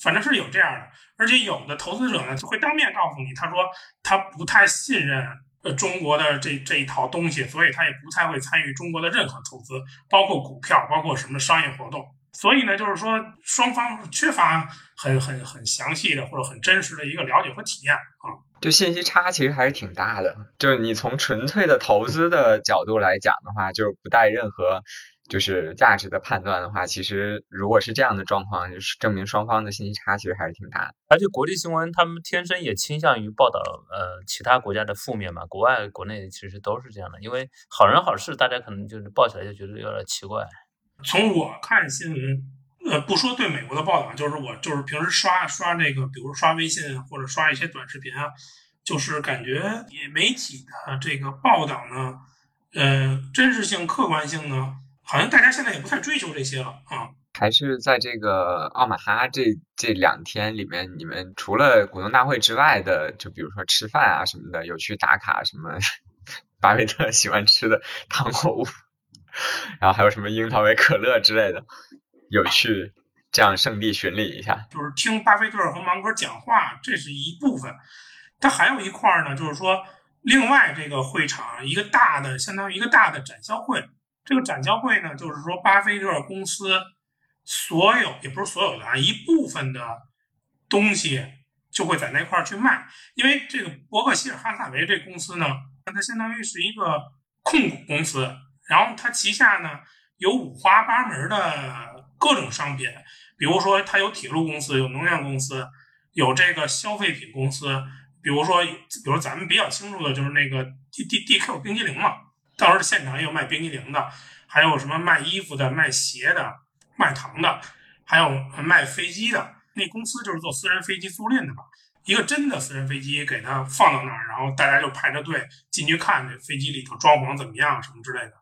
反正是有这样的。而且有的投资者呢，就会当面告诉你，他说他不太信任呃中国的这这一套东西，所以他也不太会参与中国的任何投资，包括股票，包括什么商业活动。所以呢，就是说双方缺乏很很很详细的或者很真实的一个了解和体验啊，就信息差其实还是挺大的。就是你从纯粹的投资的角度来讲的话，就是不带任何就是价值的判断的话，其实如果是这样的状况，就是证明双方的信息差其实还是挺大的。而且国际新闻他们天生也倾向于报道呃其他国家的负面嘛，国外国内其实都是这样的，因为好人好事大家可能就是报起来就觉得有点奇怪。从我看新闻，呃，不说对美国的报道，就是我就是平时刷刷那个，比如刷微信或者刷一些短视频啊，就是感觉媒体的这个报道呢，呃，真实性、客观性呢，好像大家现在也不太追求这些了啊。还是在这个奥马哈这这两天里面，你们除了股东大会之外的，就比如说吃饭啊什么的，有去打卡什么 [LAUGHS] 巴菲特喜欢吃的糖果屋？[LAUGHS] 然后还有什么樱桃味可乐之类的，有去这样圣地巡礼一下。就是听巴菲特和芒格讲话，这是一部分。它还有一块呢，就是说，另外这个会场一个大的，相当于一个大的展销会。这个展销会呢，就是说巴菲特公司所有，也不是所有的啊，一部分的东西就会在那块儿去卖。因为这个伯克希尔哈萨维这公司呢，它相当于是一个控股公司。然后它旗下呢有五花八门的各种商品，比如说它有铁路公司，有能源公司，有这个消费品公司，比如说，比如咱们比较清楚的就是那个 D D D Q 冰激凌嘛，到时候现场也有卖冰激凌的，还有什么卖衣服的、卖鞋的、卖糖的，还有卖飞机的，那公司就是做私人飞机租赁的吧。一个真的私人飞机给它放到那儿，然后大家就排着队进去看这飞机里头装潢怎么样什么之类的。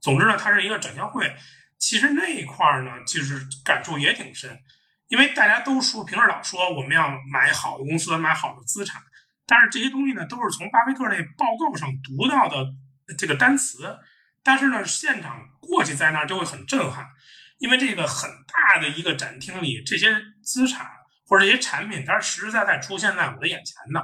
总之呢，它是一个展销会。其实那一块儿呢，其实感触也挺深，因为大家都说平时老说我们要买好的公司，买好的资产，但是这些东西呢，都是从巴菲特那报告上读到的这个单词。但是呢，现场过去在那儿就会很震撼，因为这个很大的一个展厅里，这些资产。或者这些产品，它是实实在在出现在我的眼前的，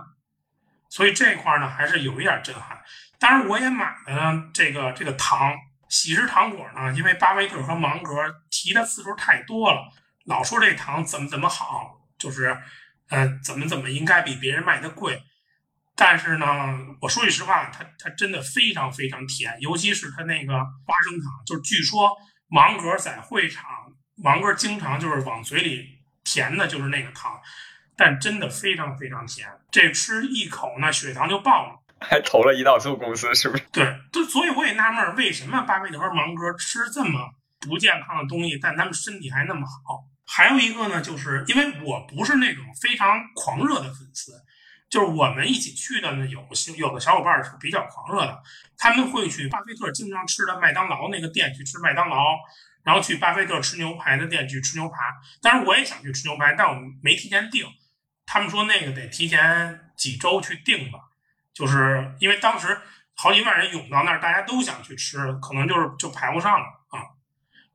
所以这块呢还是有一点震撼。当然，我也买了这个这个糖，喜事糖果呢，因为巴菲特和芒格提的次数太多了，老说这糖怎么怎么好，就是呃怎么怎么应该比别人卖的贵。但是呢，我说句实话，它它真的非常非常甜，尤其是它那个花生糖，就是据说芒格在会场，芒格经常就是往嘴里。甜的就是那个糖，但真的非常非常甜，这吃一口呢，血糖就爆了。还投了胰岛素公司，是不是？对，就所以我也纳闷，为什么巴菲特和芒格吃这么不健康的东西，但他们身体还那么好？还有一个呢，就是因为我不是那种非常狂热的粉丝，就是我们一起去的呢，有有的小伙伴是比较狂热的，他们会去巴菲特经常吃的麦当劳那个店去吃麦当劳，然后去巴菲特吃牛排的店去吃牛排。当然我也想去吃牛排，但我没提前订。他们说那个得提前几周去订吧，就是因为当时好几万人涌到那儿，大家都想去吃，可能就是就排不上了，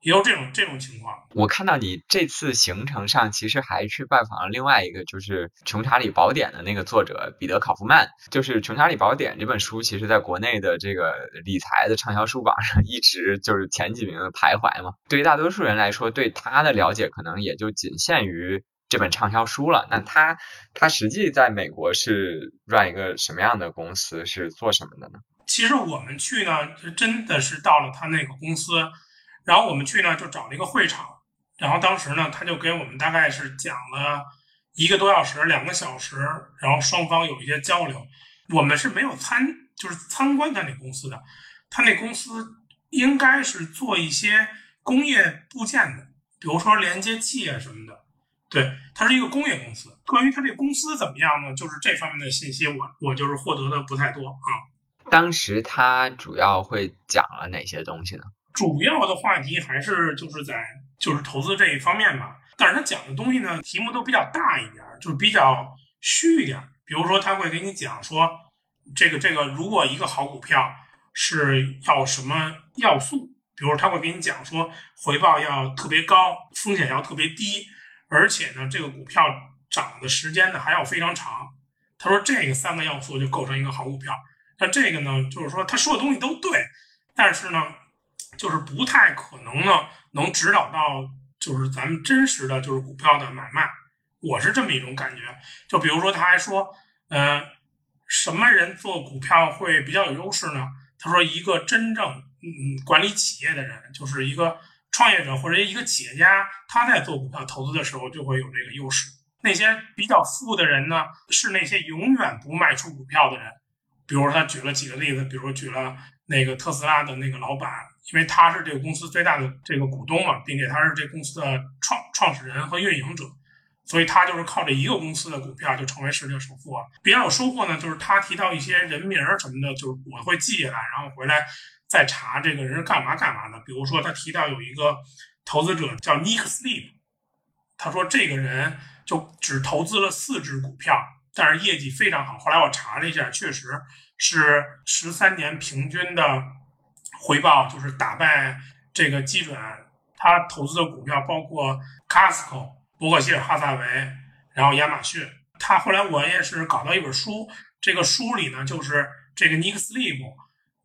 也有这种这种情况。我看到你这次行程上其实还去拜访了另外一个，就是《穷查理宝典》的那个作者彼得·考夫曼。就是《穷查理宝典》这本书，其实在国内的这个理财的畅销书榜上一直就是前几名的徘徊嘛。对于大多数人来说，对他的了解可能也就仅限于。这本畅销书了，那他他实际在美国是 run 一个什么样的公司，是做什么的呢？其实我们去呢，就真的是到了他那个公司，然后我们去呢就找了一个会场，然后当时呢他就给我们大概是讲了一个多小时、两个小时，然后双方有一些交流。我们是没有参，就是参观他那公司的，他那公司应该是做一些工业部件的，比如说连接器啊什么的。对，它是一个工业公司。关于它这公司怎么样呢？就是这方面的信息，我我就是获得的不太多啊。当时他主要会讲了哪些东西呢？主要的话题还是就是在就是投资这一方面吧。但是他讲的东西呢，题目都比较大一点，就是比较虚一点。比如说，他会给你讲说，这个这个，如果一个好股票是要什么要素，比如他会给你讲说，回报要特别高，风险要特别低。而且呢，这个股票涨的时间呢还要非常长。他说这个三个要素就构成一个好股票。那这个呢，就是说他说的东西都对，但是呢，就是不太可能呢能指导到就是咱们真实的就是股票的买卖。我是这么一种感觉。就比如说他还说，呃，什么人做股票会比较有优势呢？他说一个真正嗯管理企业的人，就是一个。创业者或者一个企业家，他在做股票投资的时候就会有这个优势。那些比较富的人呢，是那些永远不卖出股票的人。比如他举了几个例子，比如举了那个特斯拉的那个老板，因为他是这个公司最大的这个股东嘛，并且他是这公司的创创始人和运营者，所以他就是靠这一个公司的股票就成为世界首富啊。比较有收获呢，就是他提到一些人名什么的，就是我会记下来，然后回来。再查这个人是干嘛干嘛的，比如说他提到有一个投资者叫 Nick Sleep，他说这个人就只投资了四只股票，但是业绩非常好。后来我查了一下，确实是十三年平均的回报，就是打败这个基准。他投资的股票包括 Costco、伯克希尔哈撒韦，然后亚马逊。他后来我也是搞到一本书，这个书里呢就是这个 Nick Sleep。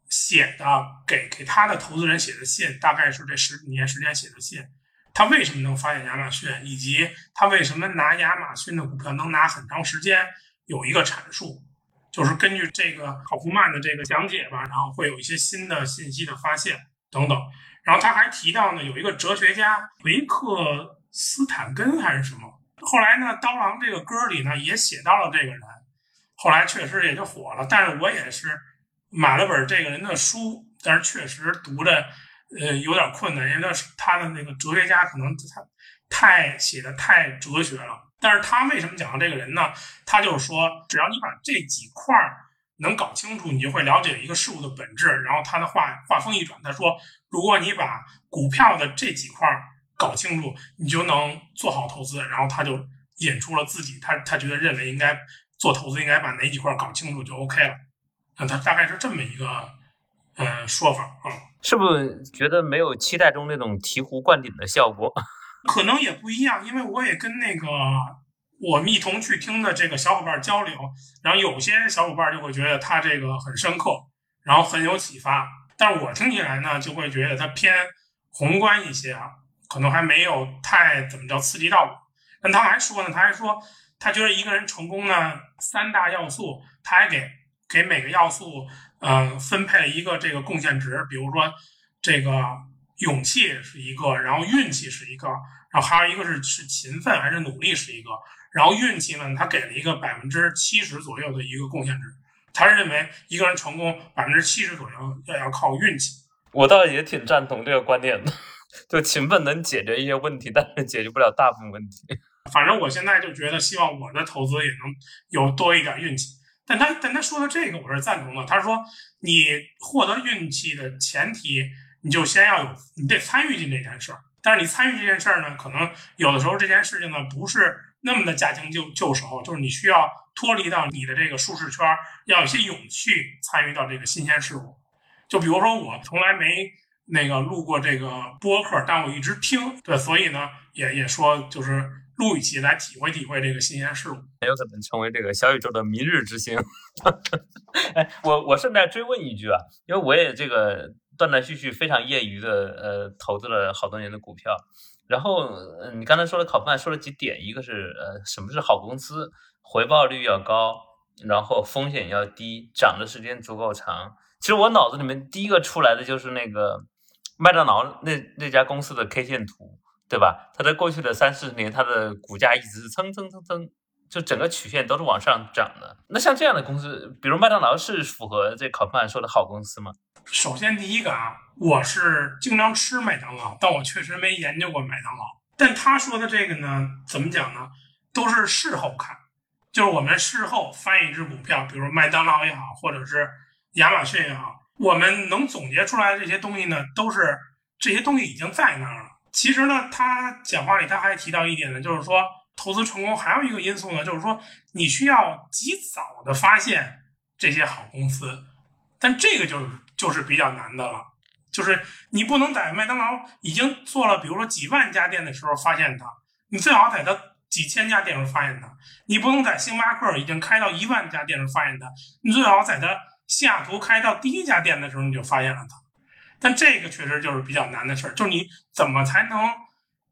写的给给他的投资人写的信，大概是这十几年时间写的信。他为什么能发现亚马逊，以及他为什么拿亚马逊的股票能拿很长时间，有一个阐述，就是根据这个考夫曼的这个讲解吧，然后会有一些新的信息的发现等等。然后他还提到呢，有一个哲学家维克斯坦根还是什么，后来呢，刀郎这个歌里呢也写到了这个人，后来确实也就火了。但是我也是。买了本这个人的书，但是确实读的，呃，有点困难，因为他的那个哲学家可能他太写的太哲学了。但是他为什么讲到这个人呢？他就是说，只要你把这几块能搞清楚，你就会了解一个事物的本质。然后他的话话锋一转，他说，如果你把股票的这几块搞清楚，你就能做好投资。然后他就引出了自己，他他觉得认为应该做投资应该把哪几块搞清楚就 OK 了。那他大概是这么一个，呃，说法啊，是不是觉得没有期待中那种醍醐灌顶的效果？可能也不一样，因为我也跟那个我们一同去听的这个小伙伴交流，然后有些小伙伴就会觉得他这个很深刻，然后很有启发，但是我听起来呢，就会觉得他偏宏观一些啊，可能还没有太怎么叫刺激到我。但他还说呢，他还说他觉得一个人成功呢，三大要素，他还给。给每个要素，呃，分配了一个这个贡献值，比如说这个勇气是一个，然后运气是一个，然后还有一个是是勤奋还是努力是一个，然后运气呢，他给了一个百分之七十左右的一个贡献值，他认为一个人成功百分之七十左右要要靠运气。我倒也挺赞同这个观点的，就勤奋能解决一些问题，但是解决不了大部分问题。[LAUGHS] 反正我现在就觉得，希望我的投资也能有多一点运气。但他但他说的这个我是赞同的。他说，你获得运气的前提，你就先要有，你得参与进这件事儿。但是你参与这件事儿呢，可能有的时候这件事情呢不是那么的驾轻就就熟，就是你需要脱离到你的这个舒适圈，要有些勇气参与到这个新鲜事物。就比如说我从来没那个录过这个播客，但我一直听，对，所以呢也也说就是。录一期来体会体会这个新鲜事物，很有可能成为这个小宇宙的明日之星。[LAUGHS] 哎，我我顺带追问一句啊，因为我也这个断断续续非常业余的呃投资了好多年的股票，然后你刚才说的考判说了几点，一个是呃什么是好公司，回报率要高，然后风险要低，涨的时间足够长。其实我脑子里面第一个出来的就是那个麦当劳那那家公司的 K 线图。对吧？它在过去的三四十年，它的股价一直是蹭蹭蹭蹭，就整个曲线都是往上涨的。那像这样的公司，比如麦当劳，是符合这考夫曼说的好公司吗？首先第一个啊，我是经常吃麦当劳，但我确实没研究过麦当劳。但他说的这个呢，怎么讲呢？都是事后看，就是我们事后翻一只股票，比如麦当劳也好，或者是亚马逊也好，我们能总结出来的这些东西呢，都是这些东西已经在那儿了。其实呢，他讲话里他还提到一点呢，就是说投资成功还有一个因素呢，就是说你需要及早的发现这些好公司，但这个就就是比较难的了，就是你不能在麦当劳已经做了，比如说几万家店的时候发现它，你最好在它几千家店时候发现它，你不能在星巴克已经开到一万家店时候发现它，你最好在它西雅图开到第一家店的时候你就发现了它。但这个确实就是比较难的事儿，就是你怎么才能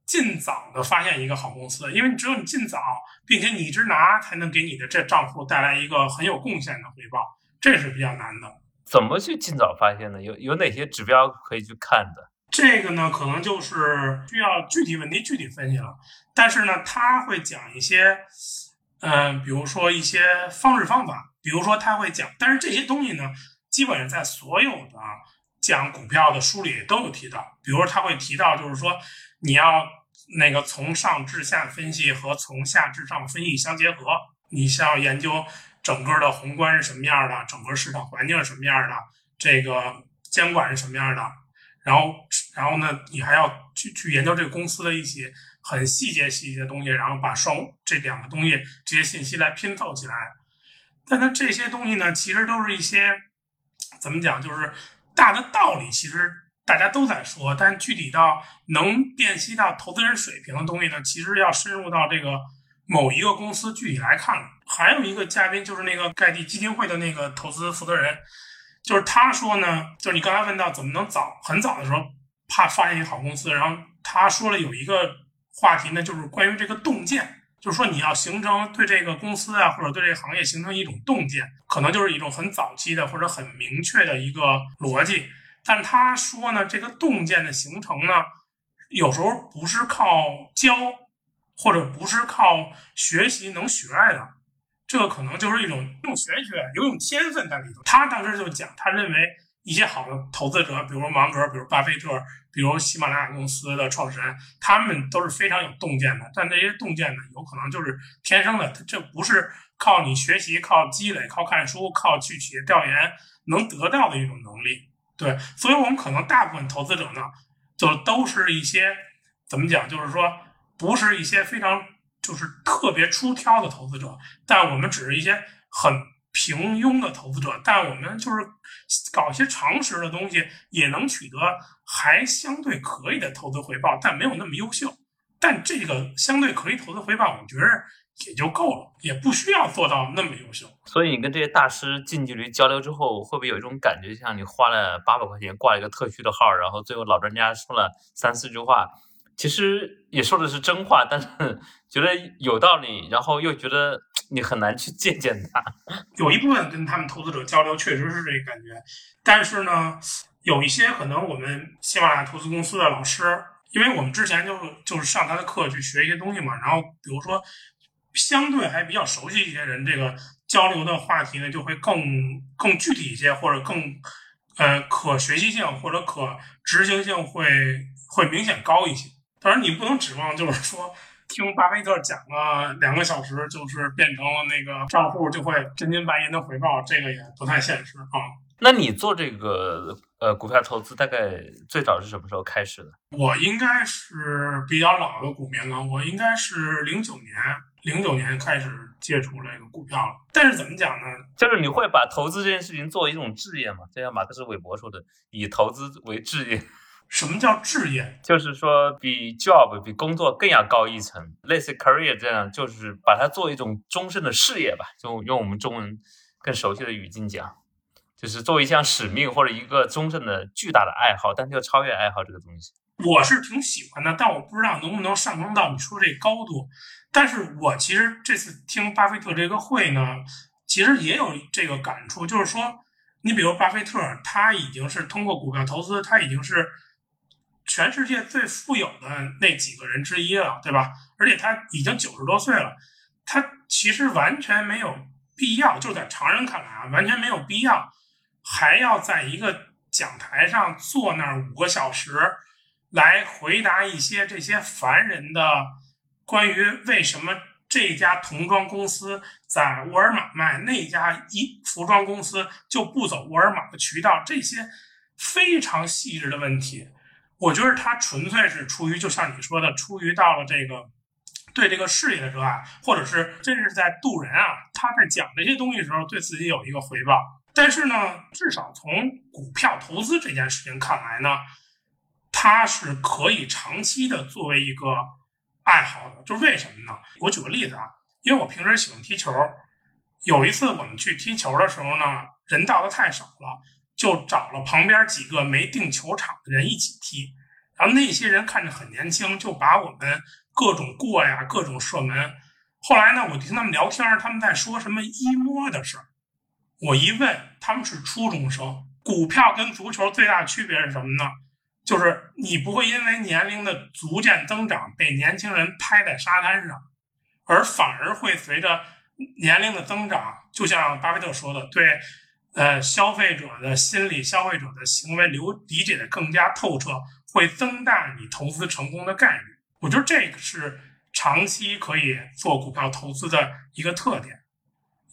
尽早的发现一个好公司？因为你只有你尽早，并且你一直拿，才能给你的这账户带来一个很有贡献的回报，这是比较难的。怎么去尽早发现呢？有有哪些指标可以去看的？这个呢，可能就是需要具体问题具体分析了。但是呢，他会讲一些，嗯，比如说一些方式方法，比如说他会讲，但是这些东西呢，基本上在所有的。讲股票的书里都有提到，比如说他会提到，就是说你要那个从上至下分析和从下至上分析相结合。你需要研究整个的宏观是什么样的，整个市场环境是什么样的，这个监管是什么样的。然后，然后呢，你还要去去研究这个公司的一些很细节细节的东西，然后把双这两个东西这些信息来拼凑起来。但它这些东西呢，其实都是一些怎么讲，就是。大的道理其实大家都在说，但具体到能辨析到投资人水平的东西呢，其实要深入到这个某一个公司具体来看了。还有一个嘉宾就是那个盖蒂基金会的那个投资负责人，就是他说呢，就是你刚才问到怎么能早很早的时候怕发现一个好公司，然后他说了有一个话题呢，就是关于这个洞见。就是说，你要形成对这个公司啊，或者对这个行业形成一种洞见，可能就是一种很早期的或者很明确的一个逻辑。但他说呢，这个洞见的形成呢，有时候不是靠教，或者不是靠学习能学来的，这个可能就是一种一种玄学，有一种天分在里头。他当时就讲，他认为。一些好的投资者，比如芒格，比如巴菲特，比如喜马拉雅公司的创始人，他们都是非常有洞见的。但这些洞见呢，有可能就是天生的，这不是靠你学习、靠积累、靠看书、靠去企业调研能得到的一种能力。对，所以我们可能大部分投资者呢，就都是一些怎么讲，就是说不是一些非常就是特别出挑的投资者，但我们只是一些很。平庸的投资者，但我们就是搞一些常识的东西，也能取得还相对可以的投资回报，但没有那么优秀。但这个相对可以投资回报，我觉得也就够了，也不需要做到那么优秀。所以你跟这些大师近距离交流之后，会不会有一种感觉，像你花了八百块钱挂了一个特需的号，然后最后老专家说了三四句话，其实也说的是真话，但是 [LAUGHS] 觉得有道理，然后又觉得。[TSK] 你很难去借鉴他，[LAUGHS] 有一部分跟他们投资者交流确实是这个感觉，但是呢，有一些可能我们喜马拉雅投资公司的老师，因为我们之前就就是上他的课去学一些东西嘛，然后比如说相对还比较熟悉一些人，这个交流的话题呢就会更更具体一些，或者更呃可学习性或者可执行性会会明显高一些。当然，你不能指望就是说听巴菲特讲了两个小时，就是变成了那个账户就会真金白银的回报，这个也不太现实啊。那你做这个呃股票投资大概最早是什么时候开始的？我应该是比较老的股民了，我应该是零九年。零九年开始接触这个股票了，但是怎么讲呢？就是你会把投资这件事情作为一种置业嘛？就像马克思韦伯说的，以投资为置业。什么叫置业？就是说比 job 比工作更要高一层，类似 career 这样，就是把它做一种终身的事业吧。就用我们中文更熟悉的语境讲，就是作为一项使命或者一个终身的巨大的爱好，但是又超越爱好这个东西。我是挺喜欢的，但我不知道能不能上升到你说这高度。但是我其实这次听巴菲特这个会呢，其实也有这个感触，就是说，你比如巴菲特，他已经是通过股票投资，他已经是全世界最富有的那几个人之一了，对吧？而且他已经九十多岁了，他其实完全没有必要，就在常人看来啊，完全没有必要还要在一个讲台上坐那儿五个小时来回答一些这些凡人的。关于为什么这家童装公司在沃尔玛卖，那家衣服装公司就不走沃尔玛的渠道，这些非常细致的问题，我觉得他纯粹是出于，就像你说的，出于到了这个对这个事业的热爱，或者是真是在渡人啊。他在讲这些东西的时候，对自己有一个回报。但是呢，至少从股票投资这件事情看来呢，他是可以长期的作为一个。爱好的就是为什么呢？我举个例子啊，因为我平时喜欢踢球，有一次我们去踢球的时候呢，人到的太少了，就找了旁边几个没定球场的人一起踢。然后那些人看着很年轻，就把我们各种过呀，各种射门。后来呢，我听他们聊天，他们在说什么一摸的事儿。我一问，他们是初中生。股票跟足球最大区别是什么呢？就是你不会因为年龄的逐渐增长被年轻人拍在沙滩上，而反而会随着年龄的增长，就像巴菲特说的，对，呃，消费者的心理、消费者的行为流理解的更加透彻，会增大你投资成功的概率。我觉得这个是长期可以做股票投资的一个特点，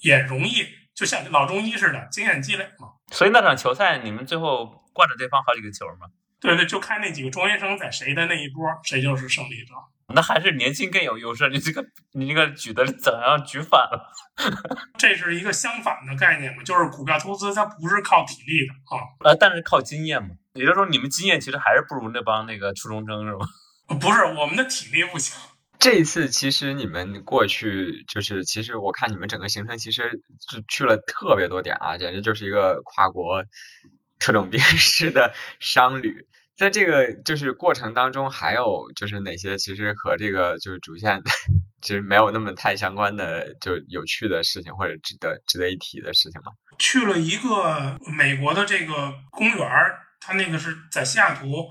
也容易就像老中医似的经验积累嘛。所以那场球赛你们最后灌着对方好几个球吗？对对，就看那几个中学生在谁的那一波，谁就是胜利者。那还是年轻更有优势。你这个你这个举的怎样举反了？[LAUGHS] 这是一个相反的概念嘛？就是股票投资它不是靠体力的啊，呃，但是靠经验嘛。也就是说，你们经验其实还是不如那帮那个初中生是吧？[LAUGHS] 不是，我们的体力不行。这一次其实你们过去就是，其实我看你们整个行程其实是去了特别多点啊，简直就是一个跨国。特种兵式的商旅，在这个就是过程当中，还有就是哪些其实和这个就是主线其实 [LAUGHS] 没有那么太相关的，就有趣的事情或者值得值得一提的事情吗？去了一个美国的这个公园儿它那个是在西雅图，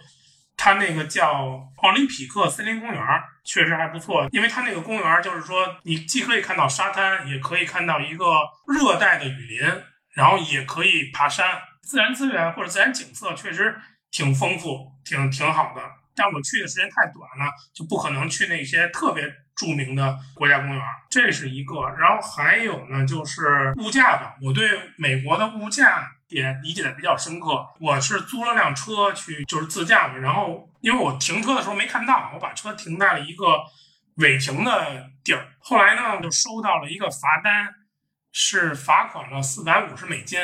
它那个叫奥林匹克森林公园确实还不错，因为它那个公园就是说，你既可以看到沙滩，也可以看到一个热带的雨林，然后也可以爬山。自然资源或者自然景色确实挺丰富，挺挺好的。但我去的时间太短了，就不可能去那些特别著名的国家公园。这是一个，然后还有呢，就是物价吧。我对美国的物价也理解的比较深刻。我是租了辆车去，就是自驾嘛。然后因为我停车的时候没看到，我把车停在了一个违停的地儿。后来呢，就收到了一个罚单，是罚款了四百五十美金。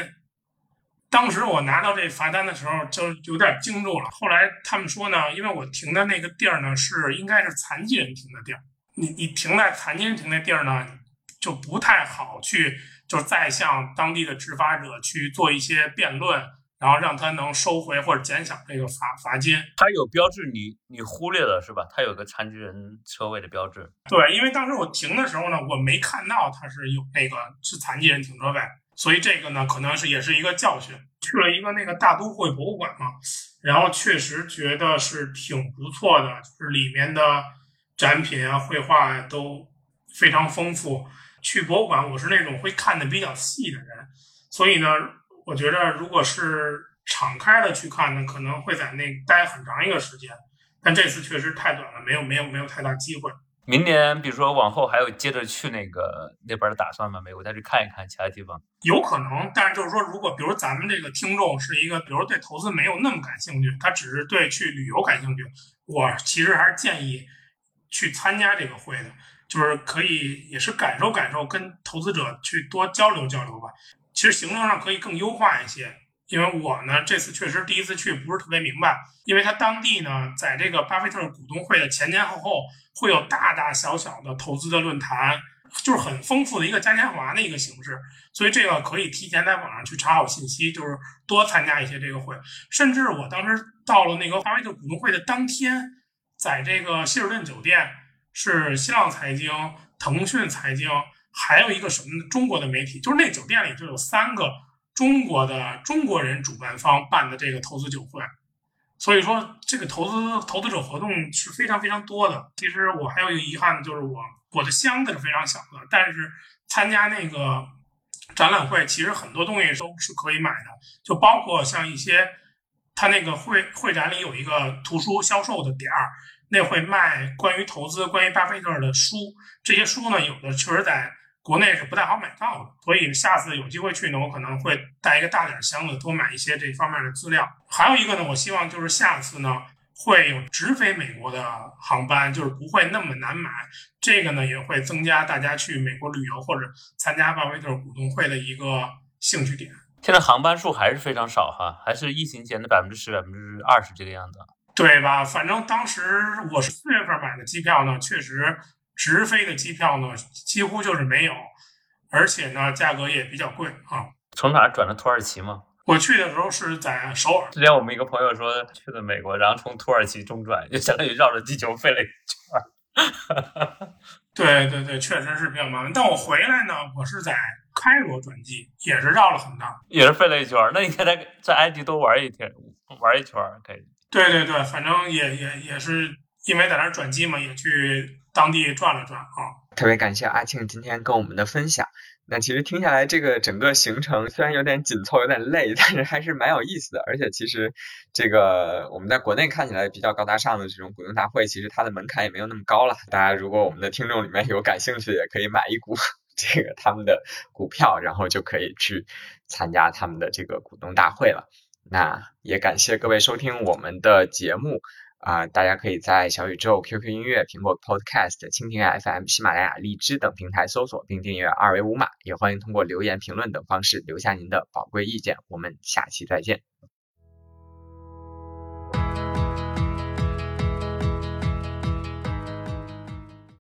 当时我拿到这罚单的时候就有点惊住了。后来他们说呢，因为我停的那个地儿呢是应该是残疾人停的地儿，你你停在残疾人停的地儿呢，就不太好去，就再向当地的执法者去做一些辩论，然后让他能收回或者减小这个罚罚金。它有标志，你你忽略了是吧？它有个残疾人车位的标志。对，因为当时我停的时候呢，我没看到它是有那个是残疾人停车位。所以这个呢，可能是也是一个教训。去了一个那个大都会博物馆嘛，然后确实觉得是挺不错的，就是里面的展品啊、绘画啊都非常丰富。去博物馆，我是那种会看的比较细的人，所以呢，我觉得如果是敞开的去看呢，可能会在那待很长一个时间。但这次确实太短了，没有没有没有太大机会。明年，比如说往后还有接着去那个那边的打算吗？美国再去看一看其他地方？有可能，但是就是说，如果比如咱们这个听众是一个，比如对投资没有那么感兴趣，他只是对去旅游感兴趣，我其实还是建议去参加这个会的，就是可以也是感受感受，跟投资者去多交流交流吧。其实行程上可以更优化一些。因为我呢，这次确实第一次去，不是特别明白。因为他当地呢，在这个巴菲特股东会的前前后后，会有大大小小的投资的论坛，就是很丰富的一个嘉年华的一个形式。所以这个可以提前在网上去查好信息，就是多参加一些这个会。甚至我当时到了那个巴菲特股东会的当天，在这个希尔顿酒店，是新浪财经、腾讯财经，还有一个什么中国的媒体，就是那酒店里就有三个。中国的中国人主办方办的这个投资酒会，所以说这个投资投资者活动是非常非常多的。其实我还有一个遗憾，就是我我的箱子是非常小的，但是参加那个展览会，其实很多东西都是可以买的，就包括像一些他那个会会展里有一个图书销售的点儿，那会卖关于投资、关于巴菲特的书，这些书呢，有的确实在。国内是不太好买到的，所以下次有机会去呢，我可能会带一个大点箱子，多买一些这方面的资料。还有一个呢，我希望就是下次呢会有直飞美国的航班，就是不会那么难买。这个呢也会增加大家去美国旅游或者参加巴菲特股东会的一个兴趣点。现在航班数还是非常少哈，还是疫情前的百分之十、百分之二十这个样子。对吧？反正当时我是四月份买的机票呢，确实。直飞的机票呢，几乎就是没有，而且呢，价格也比较贵啊。从哪转的土耳其吗？我去的时候是在首尔。之前我们一个朋友说去的美国，然后从土耳其中转，就相当于绕着地球飞了一圈。[LAUGHS] 对对对，确实是比较麻烦。但我回来呢，我是在开罗转机，也是绕了很大，也是飞了一圈。那你该在在埃及多玩一天，玩一圈可以。对对对，反正也也也是因为在那转机嘛，也去。当地转了转啊，特别感谢阿庆今天跟我们的分享。那其实听下来，这个整个行程虽然有点紧凑，有点累，但是还是蛮有意思的。而且其实这个我们在国内看起来比较高大上的这种股东大会，其实它的门槛也没有那么高了。大家如果我们的听众里面有感兴趣的，也可以买一股 [LAUGHS] 这个他们的股票，然后就可以去参加他们的这个股东大会了。那也感谢各位收听我们的节目。啊，大家可以在小宇宙、QQ 音乐、苹果 Podcast、蜻蜓 FM、喜马拉雅、荔枝等平台搜索并订阅二维五码，也欢迎通过留言、评论等方式留下您的宝贵意见。我们下期再见。